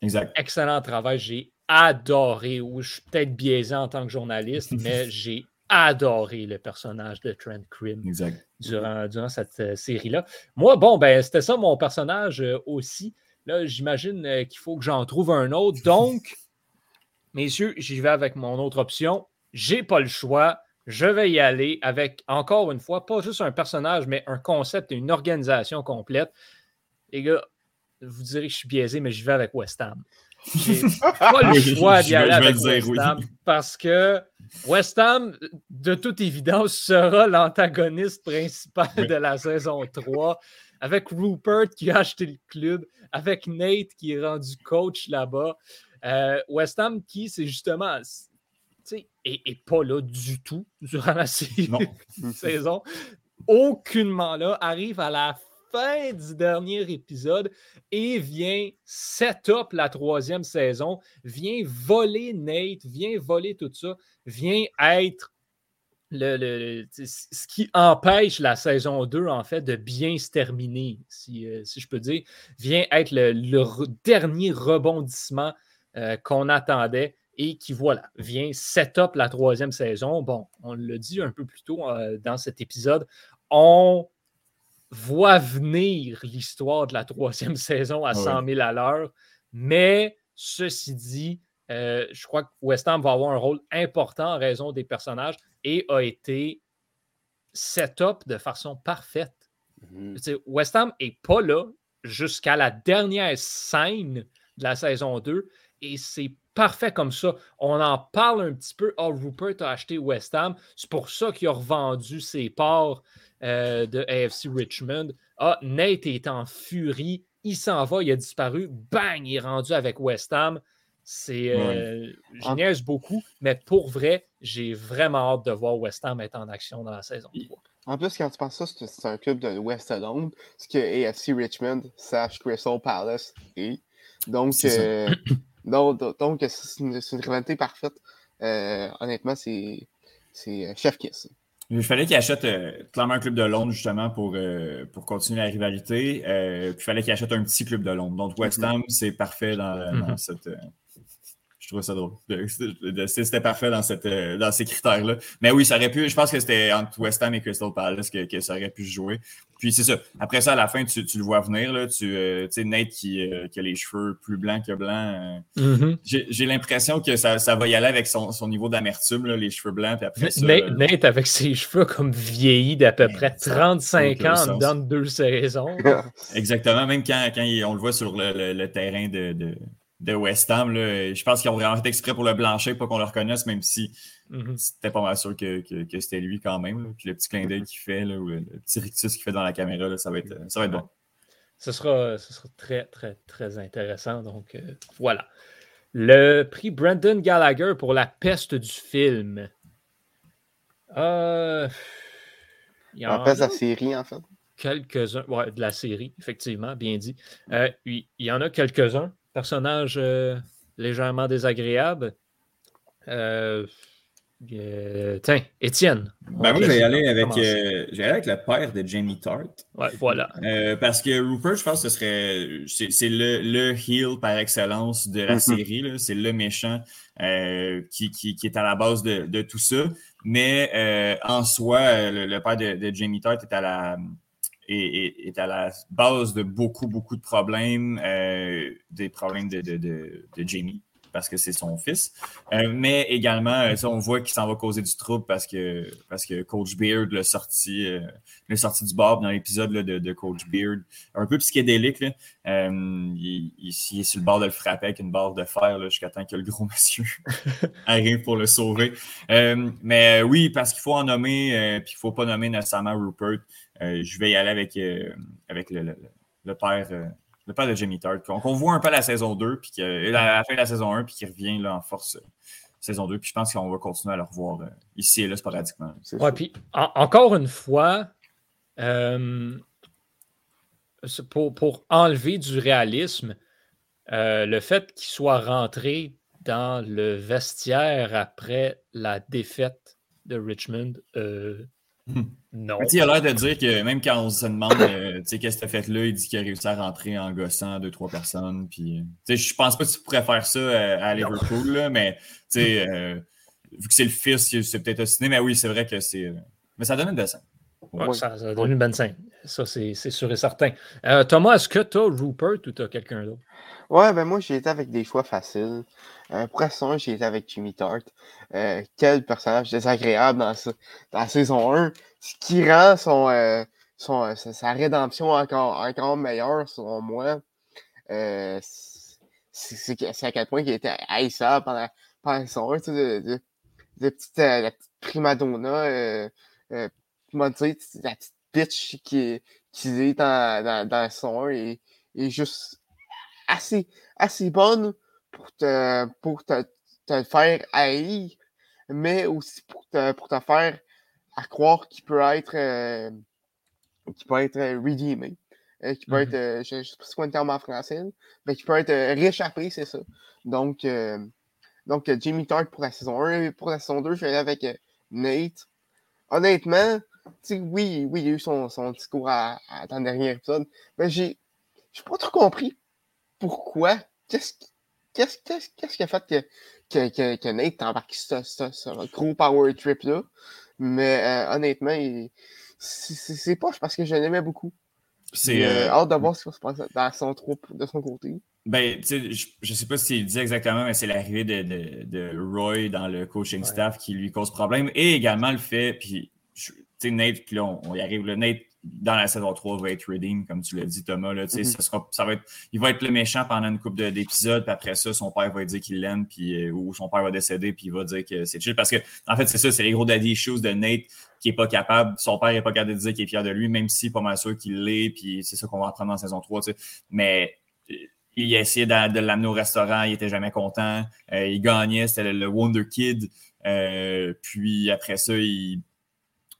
Exact. Excellent travail, j'ai adoré, ou je suis peut-être biaisé en tant que journaliste, mais j'ai adoré le personnage de Trent Exact. durant, durant cette euh, série-là. Moi, bon, ben, c'était ça mon personnage euh, aussi. Là, j'imagine euh, qu'il faut que j'en trouve un autre. Donc, messieurs, j'y vais avec mon autre option. J'ai pas le choix. Je vais y aller avec, encore une fois, pas juste un personnage, mais un concept et une organisation complète. Les gars, vous direz que je suis biaisé, mais j'y vais avec West Ham. J'ai pas le Oui, choix d'y aller avec dire, West oui. Ham parce que West Ham, de toute évidence, sera l'antagoniste principal Oui. de la saison 3 avec Rupert qui a acheté le club, avec Nate qui est rendu coach là-bas. Euh, West Ham qui, c'est justement, tu sais, est, est pas là du tout durant la saison. Aucunement là, arrive à la fin du dernier épisode et vient set up la troisième saison, vient voler Nate, vient voler tout ça, vient être le, le- ce qui empêche la saison 2, en fait, de bien se terminer, si, euh, si je peux dire, vient être le, le dernier rebondissement euh, qu'on attendait et qui, voilà, vient set up la troisième saison. Bon, on l'a dit un peu plus tôt euh, dans cet épisode, on voit venir l'histoire de la troisième saison à Ah 100 000 à l'heure, mais ceci dit, euh, je crois que West Ham va avoir un rôle important en raison des personnages et a été set up de façon parfaite. Mhm. West Ham n'est pas là jusqu'à la dernière scène de la saison 2 et c'est parfait comme ça. On en parle un petit peu. Oh, Rupert a acheté West Ham. C'est pour ça qu'il a revendu ses parts euh, de AFC Richmond. Ah, Nate est en furie. Il s'en va, il a disparu. Bang, il est rendu avec West Ham. C'est, euh, En- niaise beaucoup, mais pour vrai, j'ai vraiment hâte de voir West Ham être en action dans la saison 3. En plus, quand tu penses ça, c'est c'est un club de l'Ouest de Londres, ce que AFC Richmond slash Crystal Palace est. Donc, euh, donc, c'est une, rivalité parfaite. Euh, honnêtement, c'est euh, chef kiss. Il fallait qu'il achète euh, clairement un club de Londres justement pour, euh, pour continuer la rivalité. Puis il fallait qu'il achète un petit club de Londres. Donc West Ham, c'est parfait dans, dans cette. Je trouvais ça drôle. C'était c'était parfait dans, cette, euh, dans ces critères-là. Mais oui, ça aurait pu. Je pense que c'était entre West Ham et Crystal Palace que, que ça aurait pu se jouer. Puis c'est ça. Après ça, à la fin, tu, tu le vois venir. Là, tu euh, tu sais, Nate qui, euh, qui a les cheveux plus blancs que blancs. euh, j'ai j'ai l'impression que ça, ça va y aller avec son, son niveau d'amertume, là, les cheveux blancs. Puis après ça, Nate, Nate, avec ses cheveux comme vieillis d'à peu près ça a 35 aucun ans sens. dans deux saisons. Exactement, même quand, quand il- on le voit sur le, le- le terrain de, de, de West Ham, là, je pense qu'ils ont vraiment fait exprès pour le blanchir, pas qu'on le reconnaisse, même si Mhm. c'était pas mal sûr que, que, que c'était lui quand même. là. Puis le petit clin d'œil qu'il fait, là, ou le petit rictus qu'il fait dans la caméra, là, ça, va être, ça va être bon. Ce sera, ce sera très, très, très intéressant. Donc, euh, voilà. Le prix Brandon Gallagher pour la peste du film. Euh, il y en a la série, en fait. quelques-uns. Ouais, de la série, effectivement, bien dit. Euh, il y en a quelques-uns. Personnages euh, légèrement désagréables. Euh, Euh, tiens, Étienne. Ben moi, je vais y aller avec, euh, avec le père de Jamie Tart. Ouais, voilà. Euh, parce que Rupert, je pense que ce serait. C'est le, le heel par excellence de la mm-hmm. série. C'est le méchant qui, qui, qui, est à la base de, de tout ça. Mais en soi, le, père de, de, Jamie Tart est à la. Est, est, à la base de beaucoup, beaucoup de problèmes, des problèmes de, de, de, de Jamie parce que c'est son fils. Euh, mais également, euh, on voit qu'il s'en va causer du trouble parce que, parce que Coach Beard l'a sorti, euh, sorti du bar dans l'épisode de, Coach Beard. Un peu psychédélique. Là. il, il, est sur le bord de le frapper avec une barre de fer jusqu'à temps que le gros monsieur arrive pour le sauver. mais oui, parce qu'il faut en nommer, puis il ne faut pas nommer nécessairement Rupert. je vais y aller avec, avec le, le père le père de Jimmy Tart, qu'on voit un peu à la saison 2, puis à la fin de la saison 1, puis qui revient là, en force euh, saison 2. Puis je pense qu'on va continuer à le revoir euh, ici et là sporadiquement. Ouais, puis encore une fois, euh, pour, pour, enlever du réalisme, le fait qu'il soit rentré dans le vestiaire après la défaite de Richmond, non. Il a l'air de dire que même quand on se demande euh, qu'est-ce que tu as fait là, il dit qu'il a réussi à rentrer en gossant deux, trois personnes. Puis, je pense pas que tu pourrais faire ça euh, à Liverpool, là, mais euh, vu que c'est le fils, c'est peut-être ciné, mais oui, c'est vrai que c'est. Mais ça donne une belle scène. ça, donne une bonne scène. Ça, c'est sûr et certain. Thomas, est-ce que tu as Rupert ou tu as quelqu'un d'autre? Ouais, ben moi, j'ai été avec des choix faciles. Euh, pour l'instant, j'ai été avec Jimmy Tart. Euh, quel personnage désagréable dans, dans la saison 1. Ce qui rend son, euh, son, euh, sa rédemption encore, encore meilleure, selon moi. Euh, c'est à quel point il était haïssable pendant, pendant saison 1. Tu sais, de, de, de petite, la petite primadonna, euh, euh, comment dire, la petite bitch qui, qui est dans, dans, dans saison 1 et, et juste assez, assez bonne pour te, pour te, te faire haïr, mais aussi pour te, pour te faire à croire qu'il peut être, euh, qu'il peut être euh, redeemé. Euh, qui peut être, mm-hmm. je ne sais pas c'est quoi le terme en français, mais qui peut être réchappé, c'est ça. Donc, donc Jimmy Tart pour la saison 1 et pour la saison 2, je vais aller avec Nate. Honnêtement, oui, oui, il y a eu son, son discours à, dans le dernier épisode, mais j'ai, j'ai pas trop compris pourquoi? Qu'est-ce qui a fait que, que, que, que Nate embarqué sur ce, gros power trip-là? Mais euh, honnêtement, c'est, pas parce que je l'aimais beaucoup. C'est euh, hâte de voir ce qui va se passer dans son troupe de son côté. Ben, je, je sais pas s'il dit exactement, mais c'est l'arrivée de, de, de, Roy dans le coaching staff qui lui cause problème. Et également le fait, puis, tu sais, Nate, puis là, on, y arrive, le Nate dans la saison 3 va être redeem, comme tu l'as dit, Thomas. Là, mm ça va être, il va être le méchant pendant une couple d'épisodes, puis après ça, son père va dire qu'il l'aime, puis euh, ou son père va décéder, puis il va dire que c'est chill. Parce que, en fait, c'est ça, c'est les gros daddy issues de Nate qui est pas capable, son père est pas capable de dire qu'il est fier de lui, même si pas mal sûr qu'il l'est, puis c'est ça qu'on va apprendre dans la saison 3. Mais euh, il a essayé de, l'amener au restaurant, il était jamais content. Euh, il gagnait, c'était le, Wonder Kid. puis après ça, il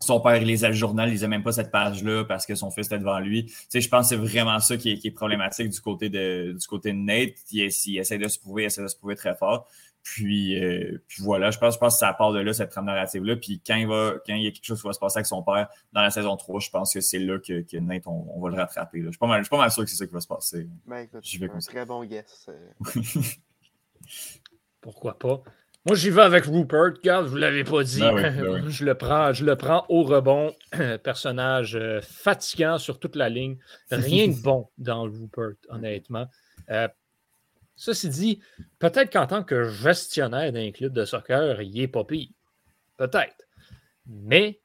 son père il lisait le journal, il lisait même pas cette page-là parce que son fils était devant lui. Tu sais, je pense que c'est vraiment ça qui est, problématique du côté de, du côté de Nate. Il, essaie de se prouver, il essaie de se prouver très fort. Puis, euh, puis voilà, je pense, je pense que ça part de là, cette trame narrative-là. Puis quand il, va, quand il y a quelque chose qui va se passer avec son père dans la saison 3, je pense que c'est là que, que Nate, on, va le rattraper. Là. Je, suis pas mal, je suis pas mal sûr que c'est ça qui va se passer. Ben, écoute, un très bon guess. Euh. Pourquoi pas? Moi, j'y vais avec Rupert. Regarde, je ne vous l'avez pas dit. Ben ben je, le prends, je le prends au rebond. Personnage euh, fatigant sur toute la ligne. Rien de bon dans Rupert, honnêtement. Euh, ceci dit, peut-être qu'en tant que gestionnaire d'un club de soccer, il est pas pire. Peut-être. Mais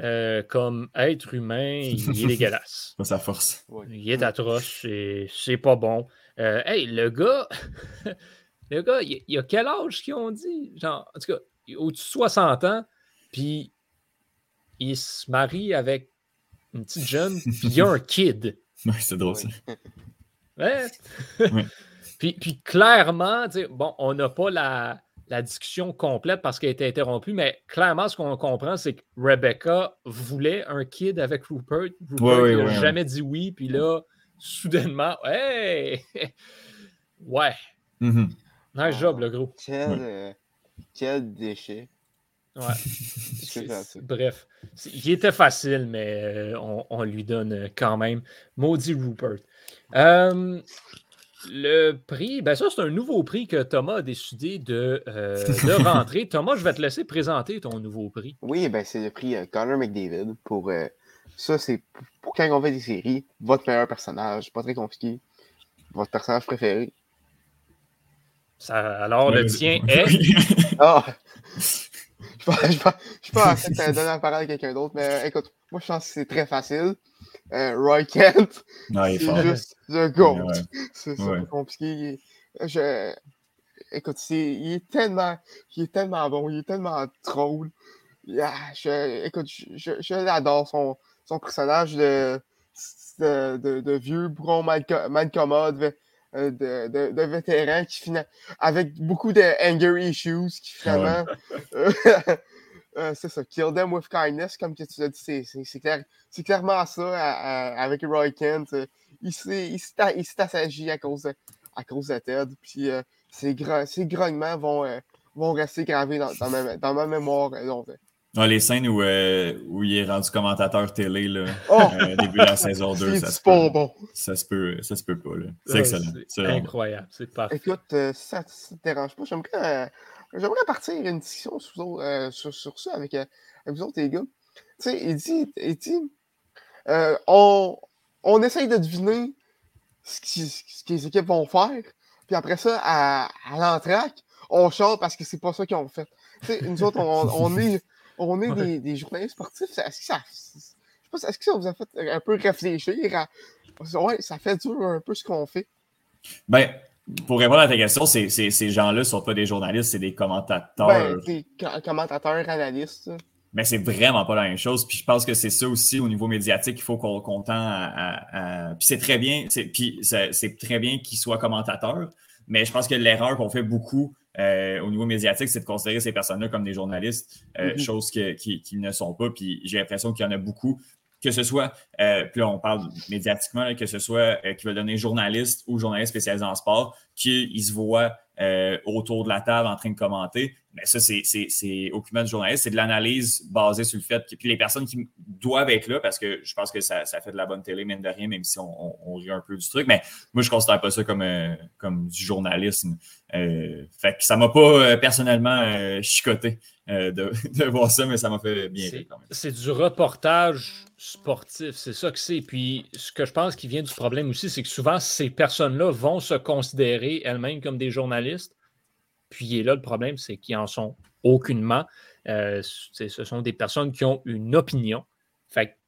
euh, comme être humain, il est dégueulasse. Pas sa force. Il est atroce, c'est pas bon. hey, le gars, Le gars, il, a quel âge qu'ils ont dit? Genre, en tout cas, au-dessus de 60 ans, puis il se marie avec une petite jeune, puis il y a un kid. Oui, c'est drôle ça. Ouais. puis, puis clairement, bon, on n'a pas la, la, discussion complète parce qu'elle a été interrompue, mais clairement, ce qu'on comprend, c'est que Rebecca voulait un kid avec Rupert. Rupert n'a jamais dit oui, puis là, soudainement, hey! ouais. Mm-hmm. Nice job, le gros. Quel, euh, quel déchet. Bref, il était facile, mais euh, on, lui donne quand même maudit Rupert. Euh, le prix, ben ça, c'est un nouveau prix que Thomas a décidé de, euh, de rentrer. Thomas, je vais te laisser présenter ton nouveau prix. Oui, ben c'est le prix Connor McDavid. Pour, ça, c'est pour quand on fait des séries, votre meilleur personnage. Pas très compliqué. Votre personnage préféré. Ça, alors, le tien est? ah! Je ne suis pas en train de donner la parole à quelqu'un d'autre, mais écoute, moi je pense que c'est très facile. Euh, Roy Kent, c'est juste le GOAT. C'est pas compliqué. Je... Écoute, il est, tellement, il est tellement bon, il est tellement drôle. je, écoute, je, je l'adore, son, son personnage de, de, de, vieux bourron mal, mal commode, euh, de, de, de vétérans qui avec beaucoup de anger issues qui finalement euh, euh, c'est ça, kill them with kindness, comme tu l'as dit, c'est clair, clairement ça avec Roy Kent. il s'est assagi à cause de, à cause de Ted. Puis ces, grognements vont, vont rester gravés dans, dans, ma, dans ma mémoire longtemps les scènes où, euh, où il est rendu commentateur télé, là, oh! euh, début de la saison 2, ça se, peut, bon. ça se peut. Ça se peut pas. C'est excellent. C'est incroyable. C'est parfait. Écoute, euh, ça ne te dérange pas. J'aimerais, j'aimerais partir une discussion sur, sur, sur ça avec, avec, vous autres, les gars. Tu sais, il dit, il dit on, on essaye de deviner ce, qui, ce que les équipes vont faire. Puis après ça, à, à l'entraque, on chante parce que c'est pas ça qu'ils ont fait. Tu sais, nous autres, on, on est on est des, des, journalistes sportifs. Est-ce que ça, est-ce que ça vous a fait un peu réfléchir ouais, ça fait dur un peu ce qu'on fait? Ben, pour répondre à ta question, ces gens-là ne sont pas des journalistes, c'est des commentateurs. Ben, des commentateurs, analystes. Mais c'est vraiment pas la même chose. Puis je pense que c'est ça aussi au niveau médiatique, il faut qu'on tend à, Puis c'est très bien, puis c'est très bien qu'ils soient commentateurs, mais je pense que l'erreur qu'on fait beaucoup euh, au niveau médiatique, c'est de considérer ces personnes-là comme des journalistes, euh, mm-hmm. chose qu'ils qui, ne sont pas. Puis j'ai l'impression qu'il y en a beaucoup, que ce soit, euh, puis là, on parle médiatiquement, que ce soit qui veulent donner journaliste ou journaliste spécialisé en sport, qu'ils se voient autour de la table en train de commenter. Mais ça, c'est aucunement de journaliste, c'est de l'analyse basée sur le fait que puis les personnes qui doivent être là, parce que je pense que ça, ça fait de la bonne télé, mine de rien, même si on, on, rit un peu du truc. Mais moi, je ne considère pas ça comme, euh, comme du journalisme. Euh, fait que ça m'a pas euh, personnellement chicoté de, de, voir ça, mais ça m'a fait bien quand même. C'est du reportage sportif, c'est ça que c'est. Puis ce que je pense qui vient du problème aussi, c'est que souvent, ces personnes-là vont se considérer elles-mêmes comme des journalistes puis là, le problème, c'est qu'ils en sont aucunement. Euh, ce sont des personnes qui ont une opinion. Fait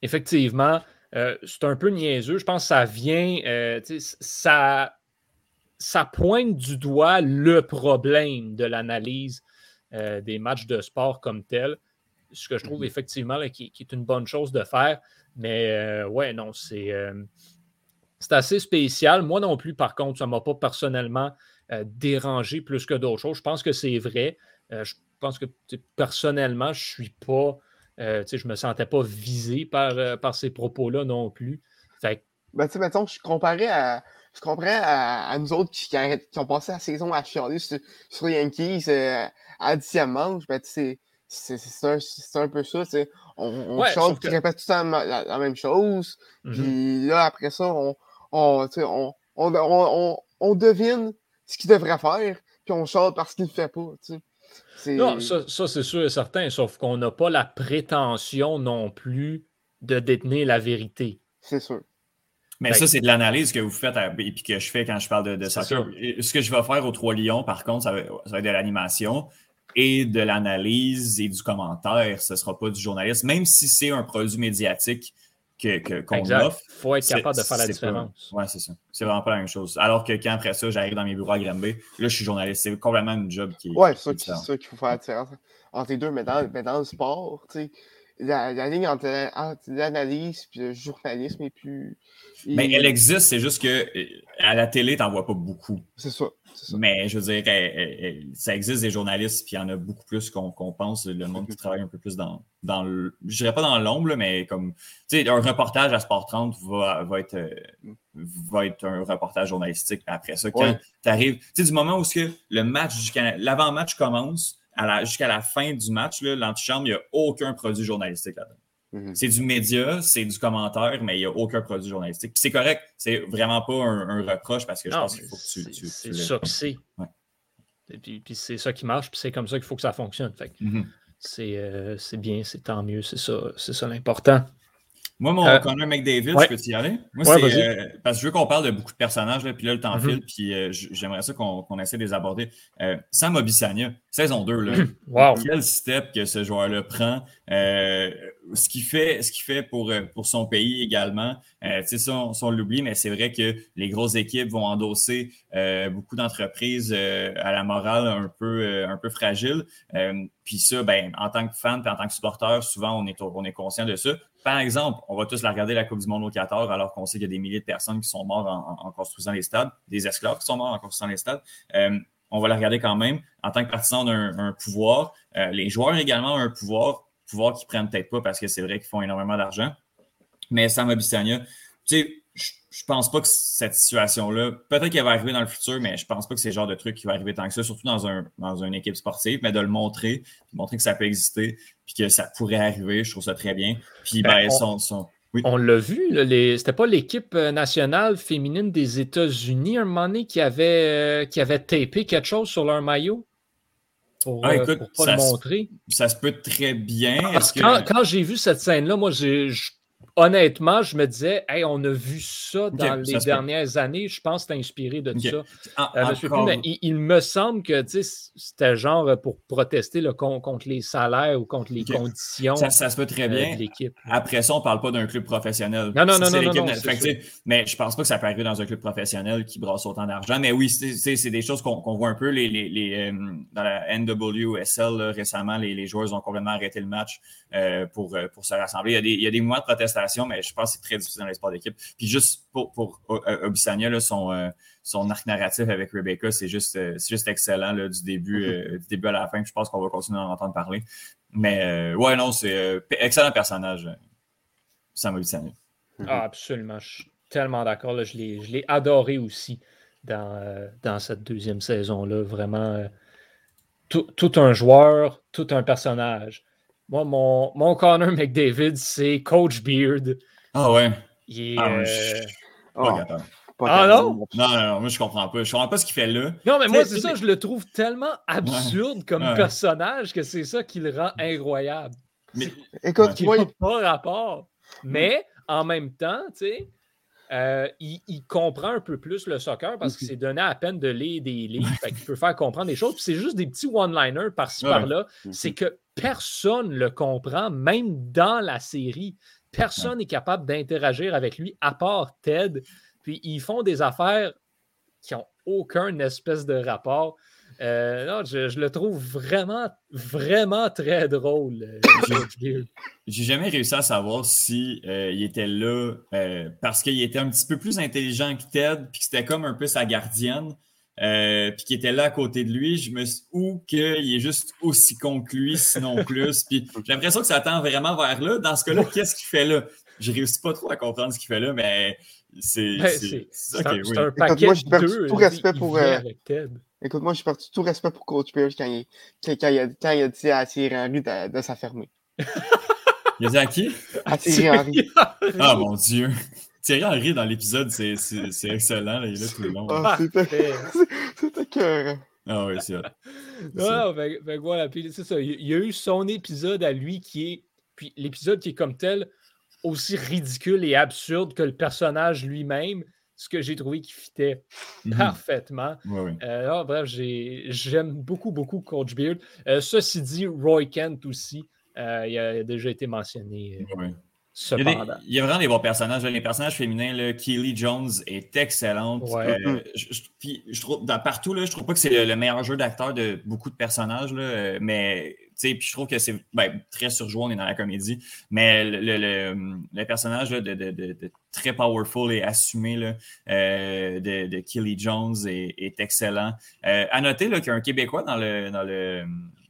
effectivement, euh, c'est un peu niaiseux. Je pense que ça vient, euh, ça, ça pointe du doigt le problème de l'analyse des matchs de sport comme tel. Ce que je trouve mm-hmm. effectivement qui, qui, est une bonne chose de faire. Mais ouais, non, c'est c'est assez spécial. Moi non plus, par contre, ça ne m'a pas personnellement euh, dérangé plus que d'autres choses. Je pense que c'est vrai. Euh, je pense que personnellement, je suis pas. Euh, je ne me sentais pas visé par, par ces propos-là non plus. Fait ben, tu mettons, je comparais à. Je comparais à, nous autres qui, qui, ont passé la saison à chialer sur, sur Yankees à dixième manche. Ben, c'est un, un, peu ça. On, on chante, qui répète tout le temps la, même chose. Mm-hmm. Puis là, après ça, on, on, on, on, on devine ce qu'il devrait faire, puis on chante parce qu'il ne le fait pas. Non, ça, c'est sûr et certain, sauf qu'on n'a pas la prétention non plus de détenir la vérité. C'est sûr. Mais ça, c'est de l'analyse que vous faites et puis que je fais quand je parle de, de soccer. Ce que je vais faire aux Trois Lions, par contre, ça va, être de l'animation et de l'analyse et du commentaire. Ce ne sera pas du journalisme, même si c'est un produit médiatique qu'on que, offre. Il faut être capable de faire la différence. Oui, c'est ça. C'est vraiment pas la même chose. Alors que quand après ça, j'arrive dans mes bureaux à Granby, là, je suis journaliste. C'est complètement une job qui est. Oui, c'est ça qu'il faut faire la différence entre les deux. Mais dans, mais dans le sport, tu sais, la, la, ligne entre, l'analyse et le journalisme est plus. Mais elle existe, c'est juste que à la télé, tu n'en vois pas beaucoup. C'est ça. Mais je veux dire, ça existe des journalistes, puis il y en a beaucoup plus qu'on pense, le monde qui travaille un peu plus dans, dans le. Je dirais pas dans l'ombre, mais comme. Tu sais, un reportage à Sport 30 va, va, être, va être un reportage journalistique. Après ça, quand tu arrives. Tu sais, du moment où que le match du l'avant-match commence, jusqu'à la fin du match, l'antichambre, il n'y a aucun produit journalistique là-dedans. Mhm. C'est du média, c'est du commentaire, mais il n'y a aucun produit journalistique. C'est correct, c'est vraiment pas un, reproche parce que je Non, pense qu'il faut que tu. c'est- tu- C'est tu- ça que c'est. Ouais. Et puis, puis c'est ça qui marche, puis c'est comme ça qu'il faut que ça fonctionne. Fait que Mhm. c'est euh, c'est bien, c'est tant mieux, c'est ça, c'est ça l'important. Moi, mon Euh, Connor McDavid, ouais. je peux y aller? Moi, Ouais, c'est euh, parce que je veux qu'on parle de beaucoup de personnages, là, puis là, le temps Mhm. file, puis euh, j'aimerais ça qu'on qu'on essaie de les aborder. Euh, Sam Obisanya, saison 2, là. Wow! Quel step que ce joueur-là prend. Euh, ce qu'il fait, ce qu'il fait pour, euh, pour son pays également. Euh, tu sais, on, on l'oublie, mais c'est vrai que les grosses équipes vont endosser euh, beaucoup d'entreprises euh, à la morale un peu, euh, un peu fragile. Euh, puis ça, ben, en tant que fan et en tant que supporter, souvent, on est, on est conscient de ça. Par exemple, on va tous la regarder la Coupe du Monde au Qatar, alors qu'on sait qu'il y a des milliers de personnes qui sont mortes en, construisant les stades, des esclaves qui sont morts en construisant les stades. Euh, on va la regarder quand même. En tant que partisan d'un un pouvoir, euh, les joueurs également ont un pouvoir, pouvoir qu'ils prennent peut-être pas parce que c'est vrai qu'ils font énormément d'argent. Mais Sam Abissania, tu sais, je je pense pas que cette situation-là, peut-être qu'elle va arriver dans le futur, mais je pense pas que c'est le genre de truc qui va arriver tant que ça, surtout dans, un, dans une équipe sportive, mais de le montrer, puis montrer que ça peut exister, puis que ça pourrait arriver, je trouve ça très bien. Puis, Ben, ben, on- son, son- On l'a vu, les... c'était pas l'équipe euh, nationale féminine des États-Unis un moment donné qui avait, euh, qui avait tapé quelque chose sur leur maillot pour, Ah, euh, pour pas ça le se- montrer. ça se peut très bien. Parce que quand, quand j'ai vu cette scène-là, moi, j'ai, je- honnêtement, je me disais, hey, on a vu ça dans les dernières années. Je pense que c'est inspiré de ça. Euh, il, il me semble que c'était genre euh, pour protester là, contre les salaires ou contre les conditions ça, ça se peut très euh, bien. Après ça, on ne parle pas d'un club professionnel. Non, non, non, non, fait Mais je pense pas que ça peut arriver dans un club professionnel qui brasse autant d'argent. Mais oui, c'est- des choses qu'on voit un peu. Les, les, les, dans la NWSL, là, récemment, les, joueurs ont complètement arrêté le match euh, pour, pour se rassembler. Il y, a des, il y a des mouvements de protestation, mais je pense que c'est très difficile dans les sports d'équipe. Puis juste pour, pour euh, Obisanya, là, son, euh, son arc narratif avec Rebecca, c'est juste, euh, c'est juste excellent là, du, début, euh, du début à la fin. Puis je pense qu'on va continuer à en entendre parler. Mais euh, ouais, non, c'est euh, excellent personnage, euh, Sam Obisanya. Ah, absolument. Je suis tellement d'accord. là. Je l'ai je l'ai adoré aussi dans, euh, dans cette deuxième saison-là. Vraiment, euh, tout, tout un joueur, tout un personnage. Moi, mon, mon Connor McDavid, c'est Coach Beard. Ah ouais. Il est, Ah, euh, je- Ah, Pas capable. pas Ah, non? Non, non, non, moi je comprends pas. Je comprends pas ce qu'il fait là. Non, mais moi, c'est ça, je le trouve tellement absurde comme Ouais. personnage que c'est ça qui le rend incroyable. Mais- Écoute, moi, n'a pas rapport. Mais en même temps, tu sais, euh, il, il comprend un peu plus le soccer parce qu'il s'est donné à peine de lire des livres. Fait qu'il peut faire comprendre des choses. Puis c'est juste des petits one-liners par-ci Ouais. par-là. Mhm. C'est que personne le comprend, même dans la série. Personne n'est capable d'interagir avec lui à part Ted. Puis ils font des affaires qui n'ont aucun espèce de rapport. Euh, non, je, je le trouve vraiment, vraiment très drôle. euh. J'ai jamais réussi à savoir si euh, il était là parce qu'il était un petit peu plus intelligent que Ted, puis que c'était comme un peu sa gardienne, euh, puis qu'il était là à côté de lui. Je me suis ou qu'il est juste aussi con que lui, sinon plus. Puis j'ai l'impression que ça tend vraiment vers là. Dans ce cas-là, qu'est-ce qu'il fait là? Je réussis pas trop à comprendre ce qu'il fait là, mais c'est un, un Écoute, moi, j'ai de perdu deux. tout respect pour, euh, écoute, moi, j'ai perdu tout respect pour Coach Pierce quand il, quand, quand il, a, quand il a dit à Thierry Henry de, de s'affermer. Il a dit à qui? À Thierry Henry. Ah mon Dieu Thierry Henry dans l'épisode, c'est c'est- c'est excellent. là, il est là tout le long. Ah, c'était cœur. Ah oui, c'est vrai. Non, fait- fait que voilà, puis c'est ça. Il il y a eu son épisode à lui qui est. Puis l'épisode qui est comme tel aussi ridicule et absurde que le personnage lui-même, ce que j'ai trouvé qui fitait Mhm. parfaitement. Ouais, ouais. Euh, bref, j'ai- j'aime beaucoup, beaucoup Coach Beard. Euh, ceci dit, Roy Kent aussi, euh, il a déjà été mentionné euh, Ouais, Il y, a cependant. des- il y a vraiment des bons personnages. Les personnages féminins, là, Keely Jones est excellente. Ouais. Euh, je, je- puis je trouve, dans, partout, là, je trouve pas que c'est le, le meilleur jeu d'acteur de beaucoup de personnages, là, euh, mais tu sais, puis je trouve que c'est ben, très surjoué, on est dans la comédie. Mais le, le, le- le personnage là, de, de- de- de très powerful et assumé là, euh, de, de Keely Jones est, est excellent. Euh, à noter là, qu'il y a un Québécois dans le, dans le,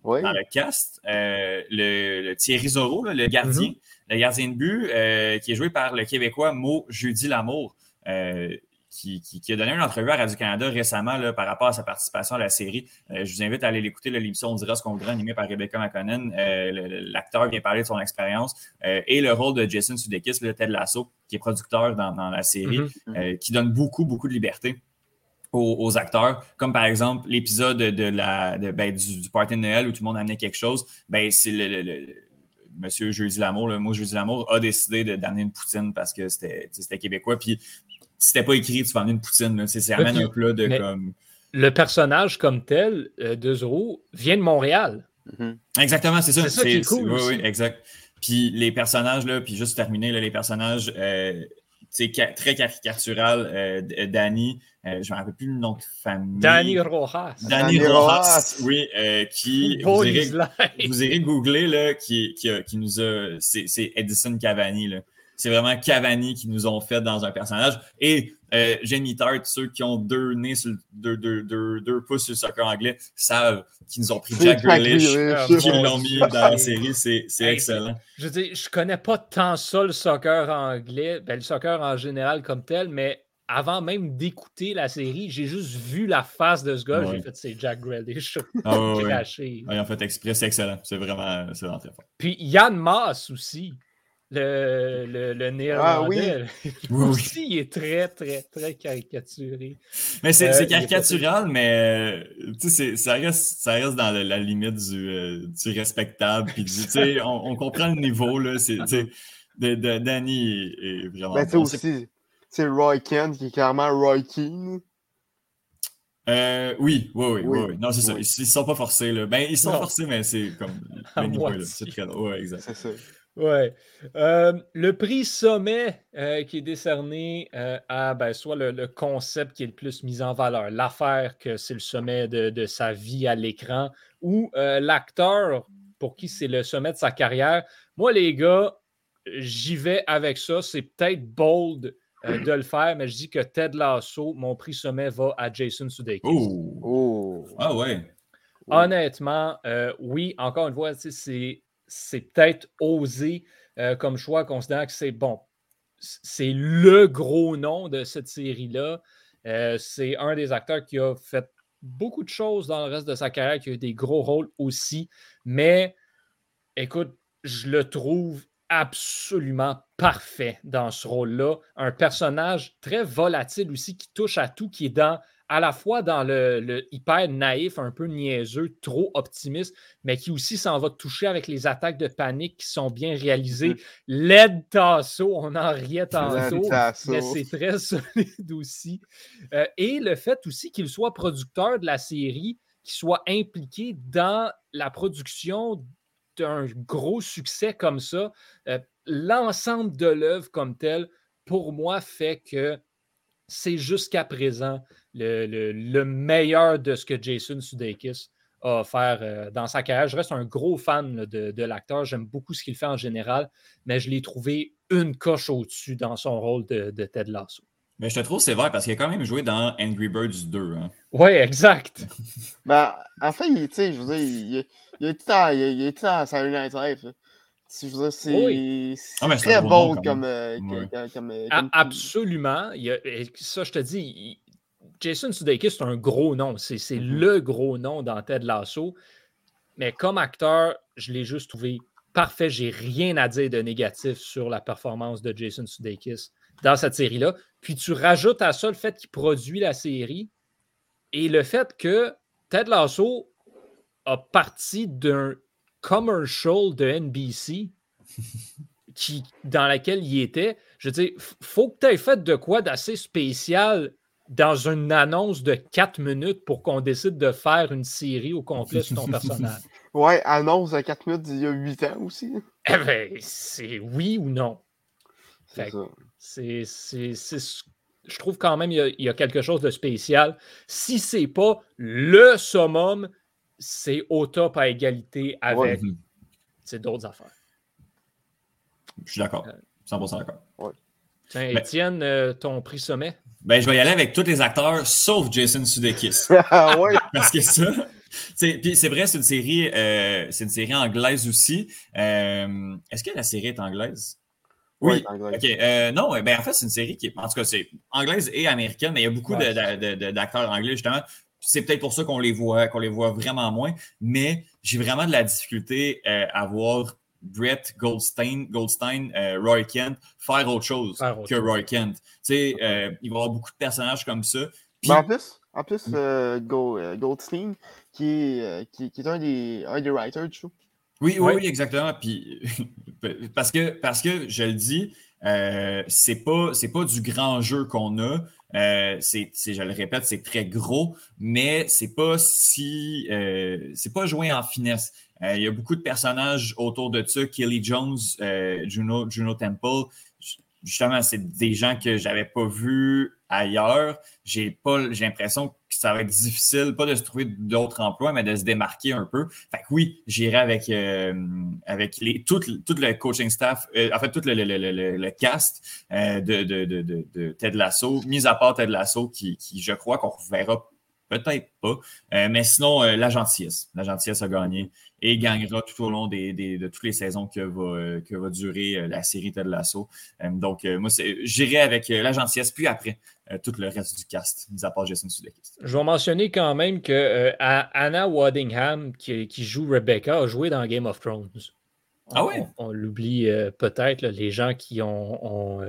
Oui. dans le cast, euh, le, le Thierry Zorro, là, le gardien, le gardien de but, euh, qui est joué par le Québécois Mo Jeudi Lamour, euh, qui, qui, a donné une entrevue à Radio-Canada récemment là, par rapport à sa participation à la série. je vous invite à aller l'écouter, l'émission On dira ce qu'on voudra, animée par Rebecca McConnell. L'acteur vient parler de son expérience et le rôle de Jason Sudeikis, le Ted Lasso, qui est producteur dans, dans la série, mm-hmm. qui donne beaucoup, beaucoup de liberté aux, acteurs, comme par exemple l'épisode de la, ben, du, party de Noël où tout le monde amenait quelque chose, ben, c'est le, monsieur Jeudi Lamour, le mot Jeudi Lamour, a décidé d'amener une poutine parce que c'était québécois. Puis c'était pas écrit, tu vas amener une poutine. C'est amène un plat de comme. Le personnage comme tel euh, de Zoro vient de Montréal. Mm-hmm. Exactement, c'est ça. C'est ça qui est cool. Oui, oui, exact. Puis les personnages, là, puis juste terminer, là, les personnages. Euh, très caricatural, euh, Danny, euh, je ne me rappelle plus le nom de famille. Danny Rojas. Danny, Rojas, oui, euh, qui, vous irez, vous irez, googler, là, qui, qui, qui nous a, c'est Edison Cavani, là c'est vraiment Cavani qui nous ont fait dans un personnage. Et euh, Jamie Tart, ceux qui ont deux nez sur deux, deux, deux, pouces sur le soccer anglais, savent qu'ils nous ont pris Jack Grealish, qui l'ont mis dans la série. C'est excellent. Je dis, je connais pas tant ça le soccer anglais, ben, le soccer en général comme tel, mais avant même d'écouter la série, j'ai juste vu la face de ce gars. J'ai fait, c'est Jack Grealish. Ah, ouais, en fait, exprès, c'est excellent. C'est vraiment, vraiment très fort. Puis Yann Maas aussi le, le, le néerlandais. Ah, oui. aussi, il est très, très, très caricaturé. Mais c'est euh, caricatural, mais ça reste, ça reste dans la, limite du, euh, du respectable. Puis on, on, comprend le niveau. Là, de, de, Danny est, vraiment. Ben, aussi, c'est Roy Kent qui est carrément Roy King. Euh, oui, oui, oui, oui, Non, c'est ça. Ils, ne sont pas forcés. Là. Ben, ils sont forcés, mais c'est comme. C'est très Ouais, exact. C'est ça. Ouais. Euh, le prix sommet euh, qui est décerné euh, à ben, soit le, concept qui est le plus mis en valeur, l'affaire que c'est le sommet de, sa vie à l'écran, ou l'acteur pour qui c'est le sommet de sa carrière. Moi, les gars, j'y vais avec ça. C'est peut-être bold de le faire, mais je dis que Ted Lasso, mon prix sommet va à Jason Sudeikis. Oh! oh. Ah ouais! Honnêtement, oui, encore une fois, c'est c'est peut-être osé euh, comme choix, considérant que c'est bon. C'est le gros nom de cette série-là. Euh, c'est un des acteurs qui a fait beaucoup de choses dans le reste de sa carrière, qui a eu des gros rôles aussi. Mais écoute, je le trouve absolument parfait dans ce rôle-là. Un personnage très volatile aussi, qui touche à tout, qui est dans à la fois dans le, hyper naïf, un peu niaiseux, trop optimiste, mais qui aussi s'en va toucher avec les attaques de panique qui sont bien réalisées. Mm-hmm. L'aide Tasso, on en riait tantôt, mais c'est très solide aussi. Euh, et le fait aussi qu'il soit producteur de la série, qu'il soit impliqué dans la production d'un gros succès comme ça, euh, l'ensemble de l'œuvre comme tel, pour moi, fait que c'est jusqu'à présent le, meilleur de ce que Jason Sudeikis a offert euh, dans sa carrière. Je reste un gros fan de, l'acteur. J'aime beaucoup ce qu'il fait en général, mais je l'ai trouvé une coche au-dessus dans son rôle de, Ted Lasso. Mais je te trouve sévère parce qu'il a quand même joué dans Angry Birds 2. Hein. Oui, exact. ben, en fait, il, je veux dire, il, il, était dans, il, était dans Saturday Night Live. Je veux dire, c'est ah, très beau comme, euh, comme, euh, Absolument. ça, je te dis, Jason Sudeikis, c'est un gros nom. C'est mm-hmm. le gros nom dans Ted Lasso. Mais comme acteur, je l'ai juste trouvé parfait. J'ai rien à dire de négatif sur la performance de Jason Sudeikis dans cette série-là. Puis tu rajoutes à ça le fait qu'il produit la série et le fait que Ted Lasso a parti d'un commercial de NBC qui, dans laquelle il était. Je veux dire, faut que tu aies fait de quoi d'assez spécial dans une annonce de 4 minutes pour qu'on décide de faire une série au complet sur ton personnage. Ouais, annonce de 4 minutes il y a 8 ans aussi. Eh ben, c'est oui ou non. C'est je trouve quand même qu'il y, a quelque chose de spécial. Si c'est pas le summum, c'est au top à égalité avec d'autres affaires. Je suis d'accord. 100% d'accord. Ouais. Tiens, Étienne, euh, ton prix sommet? Ben, je vais y aller avec tous les acteurs sauf Jason Sudeikis. Ah oui. Parce que ça. Puis c'est vrai, c'est une série, euh, c'est une série anglaise aussi. Euh, est-ce que la série est anglaise? Oui, ok. Euh, non, ben, en fait, c'est une série qui est, en tout cas, c'est anglaise et américaine, mais il y a beaucoup d'acteurs anglais, justement. C'est peut-être pour ça qu'on les voit, qu'on les voit vraiment moins, mais j'ai vraiment de la difficulté euh, à voir Brett Goldstein, Goldstein euh, Roy Kent faire autre chose que Roy Kent. Tu sais, il va y avoir beaucoup de personnages comme ça. en plus, en plus Goldstein, qui est, qui, est un, des, un des writers du show. Oui, oui, oui, exactement. Puis, parce, que, parce que je le dis, euh, c'est pas, pas du grand jeu qu'on a. Euh, c'est, je le répète, c'est très gros, mais c'est pas si euh, c'est pas joué en finesse. Euh, il y a beaucoup de personnages autour de ça. Kelly Jones, Juno, Juno Temple, justement, c'est des gens que j'avais pas vus ailleurs. J'ai pas, j'ai l'impression que ça va être difficile, pas de se trouver d'autres emplois, mais de se démarquer un peu. Fait que oui, j'irai avec, euh, avec les, tout, tout, le coaching staff, euh, en fait, tout le, le, le, cast euh, de, de, de, de, Ted Lasso, mis à part Ted Lasso, qui, qui je crois qu'on reverra peut-être pas. mais sinon, la gentillesse. La gentillesse a gagné et gagnera tout au long de toutes les saisons que va, que va durer la série Ted Lasso. donc, moi, j'irai avec la gentillesse, puis après, euh, tout le reste du cast, mis à part Jason Sudeikis. Je vais mentionner quand même que euh, Anna Waddingham, qui, joue Rebecca, a joué dans Game of Thrones. Ah oui? On, l'oublie euh, peut-être, les gens qui ont.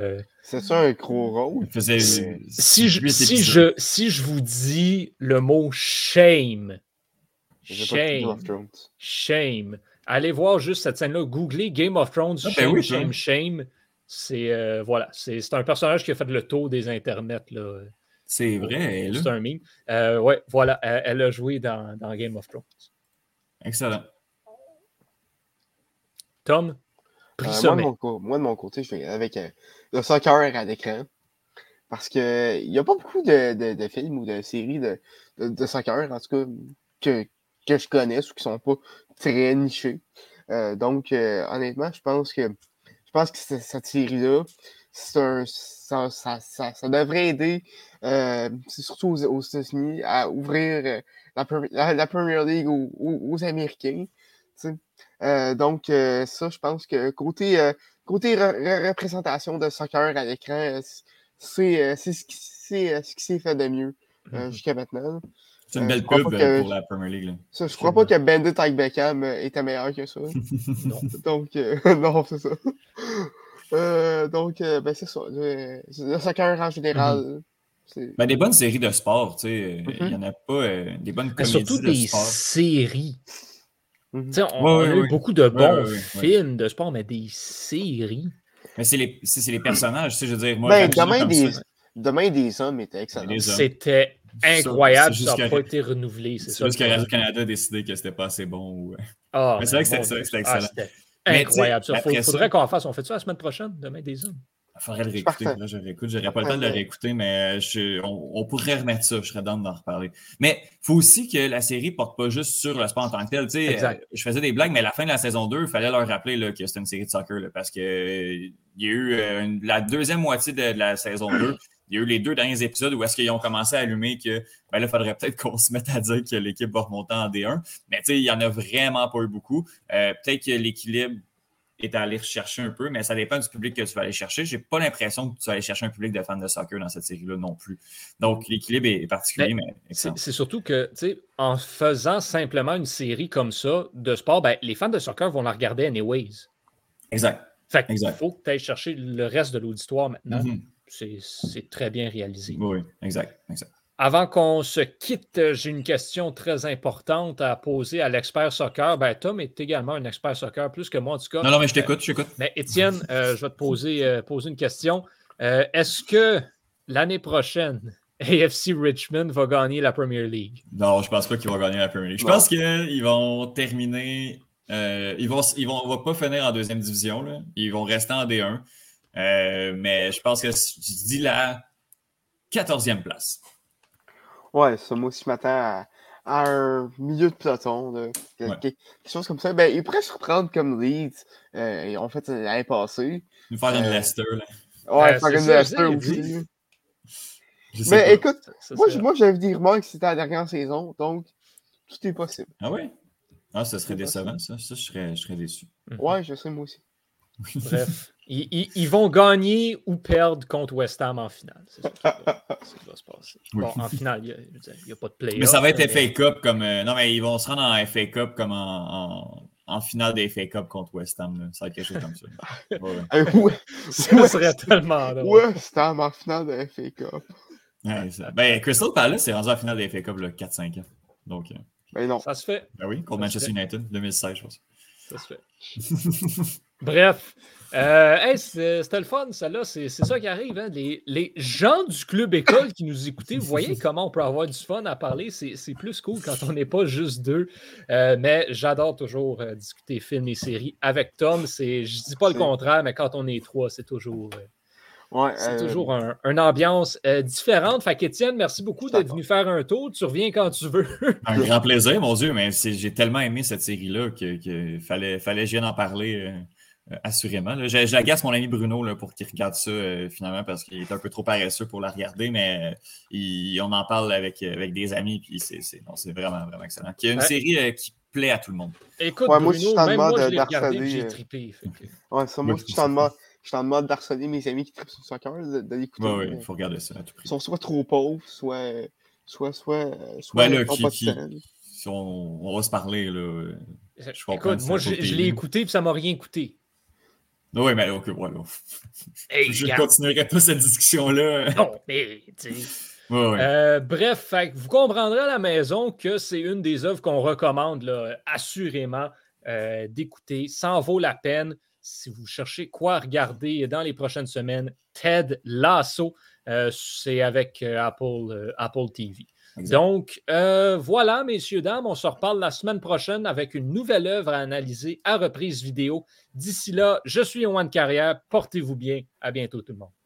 C'est ça un gros rôle? si, je, si, je, si je vous dis le mot shame, shame, shame, allez voir juste cette scène-là, googlez Game of Thrones, ah, ben shame, shame, shame. C'est euh, voilà, c'est un personnage qui a fait le tour des internets. C'est vrai. C'est un meme. Euh, ouais, voilà, elle, a joué dans, dans, Game of Thrones. Excellent. Tom, euh, moi, de mon, moi, de mon, côté, je vais avec le soccer à l'écran. Parce qu'il n'y a pas beaucoup de, de, de, films ou de séries de, de, soccer, en tout cas, que, que je connaisse ou qui ne sont pas très nichés. donc, honnêtement, je pense que je pense que cette série-là, ça, ça, ça, devrait aider, euh, surtout aux, États-Unis, à ouvrir euh, la, la, Premier League aux, aux, Américains. Euh, donc, ça, je pense que côté, côté représentation de soccer à l'écran, c'est ce qui s'est fait de mieux mm-hmm. jusqu'à maintenant. C'est une belle pub pour la Premier League. Ça, je crois pas que Bandit avec Beckham était meilleur que ça. non. Donc, non, c'est ça. Euh, donc, euh, ben, c'est ça. Le, soccer en général. Mm-hmm. ben, des bonnes séries de sport, tu sais. Il n'y mm-hmm. en a pas. Euh, des bonnes comédies surtout des séries. Mm-hmm. On, a eu beaucoup de bons films de sport, mais des séries. Mais c'est les, les, personnages, je veux dire. Moi, ben, demain, des, demain des hommes était excellent. C'était incroyable, ça n'a pas été renouvelé. C'est juste que Radio-Canada a décidé que c'était pas assez bon. Ou... Ah, mais c'est vrai que c'était ah, excellent. incroyable. Il faudrait qu'on fasse. On fait ça la semaine prochaine, demain des hommes. Il faudrait le réécouter. Là, je réécoute. J'aurais pas le temps de le réécouter, mais on, pourrait remettre ça. Je serais dans d'en reparler. Mais il faut aussi que la série porte pas juste sur le sport en tant que tel. exact. je faisais des blagues, mais à la fin de la saison 2, il fallait leur rappeler là, que c'était une série de soccer parce qu'il y a eu euh, la deuxième moitié de la saison 2 il y a eu les deux derniers épisodes où est-ce qu'ils ont commencé à allumer que ben là, il faudrait peut-être qu'on se mette à dire que l'équipe va remonter en D1. Mais tu sais, il n'y en a vraiment pas eu beaucoup. Euh, peut-être que l'équilibre est à aller chercher un peu, mais ça dépend du public que tu vas aller chercher. J'ai pas l'impression que tu vas aller chercher un public de fans de soccer dans cette série-là non plus. Donc, l'équilibre est particulier, mais, c'est surtout que, tu sais, en faisant simplement une série comme ça de sport, ben, les fans de soccer vont la regarder anyways. Exact. Fait qu'il faut que tu ailles chercher le reste de l'auditoire maintenant. Mm-hmm c'est très bien réalisé. Oui, exact, Avant qu'on se quitte, j'ai une question très importante à poser à l'expert soccer. Ben, Tom est également un expert soccer, plus que moi en tout cas. Non, non, mais je t'écoute, je t'écoute. Mais Étienne, euh, je vais te poser, euh, poser une question. Euh, est-ce que l'année prochaine, AFC Richmond va gagner la Premier League? Non, je ne pense pas qu'ils vont gagner la Premier League. Je pense qu'ils vont terminer. ils vont, ils vont, va pas finir en deuxième division. Là. Ils vont rester en D1. Euh, mais je pense que je dis la 14e place. Ouais, ça, moi aussi, je m'attends à, un milieu de peloton. quelque, chose comme ça. Ben, il pourrait se reprendre comme Leeds. Euh, en fait, l'année passée. Nous faire une euh, Leicester. Là. Ouais, euh, faire une Leicester aussi. Mais écoute, moi, moi j'avais dit que c'était la dernière saison, donc tout est possible. Ah oui? Ah, ça serait décevant, ça. Ça, je serais, je serais déçu. Ouais, je sais, moi aussi. Bref, ils, ils, vont gagner ou perdre contre West Ham en finale. C'est ça qui va, se passer. Oui. Bon, en finale, il n'y a, a, pas de play Mais ça va être FA Cup comme. Euh, non, mais ils vont se rendre en FA Cup comme en, en, en finale des FA Cup contre West Ham. Là. Ça va être quelque chose comme ça. Ouais. ouais. ça serait tellement drôle. West Ham en finale de FA Cup. Ouais, ça. Ben, Crystal Palace s'est rendu en finale des FA Cup 4-5 ans. Donc, euh... ben non. Ça se fait. Ben oui, contre Manchester United, 2016, je pense. Ça se fait. Bref. Euh, hey, c'était le fun, ça là. C'est ça qui arrive. Hein? Les, les, gens du club école qui nous écoutaient, vous voyez comment on peut avoir du fun à parler. C'est plus cool quand on n'est pas juste deux. Euh, mais j'adore toujours euh, discuter films et séries avec Tom. Je dis pas le contraire, mais quand on est trois, c'est toujours. Ouais, c'est euh, toujours un, une ambiance euh, différente. Fait qu'Étienne, merci beaucoup d'être venu faire un tour. Tu reviens quand tu veux. un grand plaisir, mon Dieu, mais j'ai tellement aimé cette série-là qu'il que fallait, fallait que je vienne en parler euh, assurément. J'agace mon ami Bruno là, pour qu'il regarde ça euh, finalement parce qu'il est un peu trop paresseux pour la regarder, mais il, on en parle avec, avec des amis, puis c'est vraiment, vraiment excellent. Il y a une Ouais. série qui plaît à tout le monde. Écoute, Ouais, moi, je Bruno, suis en même mode moi, je l'ai regardé j'ai euh, trippé. fait que- Ouais, ça, Moi, moi, je je suis en mode, je suis en mode d'harceler mes amis qui trippent sur le soccer, de, l'écouter. Mais il faut regarder ça à tout prix. Ils sont soit trop pauvres, soit. Soit, soit, soit là, ont qui-. Si on, on va se parler, là. Je Écoute, moi, je, je l'ai écouté puis ça m'a rien coûté. Oui, mais ok, voilà. Hey, je regarde. continuerai pas cette discussion-là. Non, mais. Ouais, ouais. Euh, bref, fait vous comprendrez à la maison que c'est une des œuvres qu'on recommande là, assurément euh, d'écouter. Ça en vaut la peine. Si vous cherchez quoi regarder dans les prochaines semaines, Ted Lasso, euh, c'est avec Apple, Apple TV. Donc, euh, voilà, messieurs, dames, on se reparle la semaine prochaine avec une nouvelle œuvre à analyser à reprise vidéo. D'ici là, je suis Yoann Carrière. Portez-vous bien. À bientôt, tout le monde.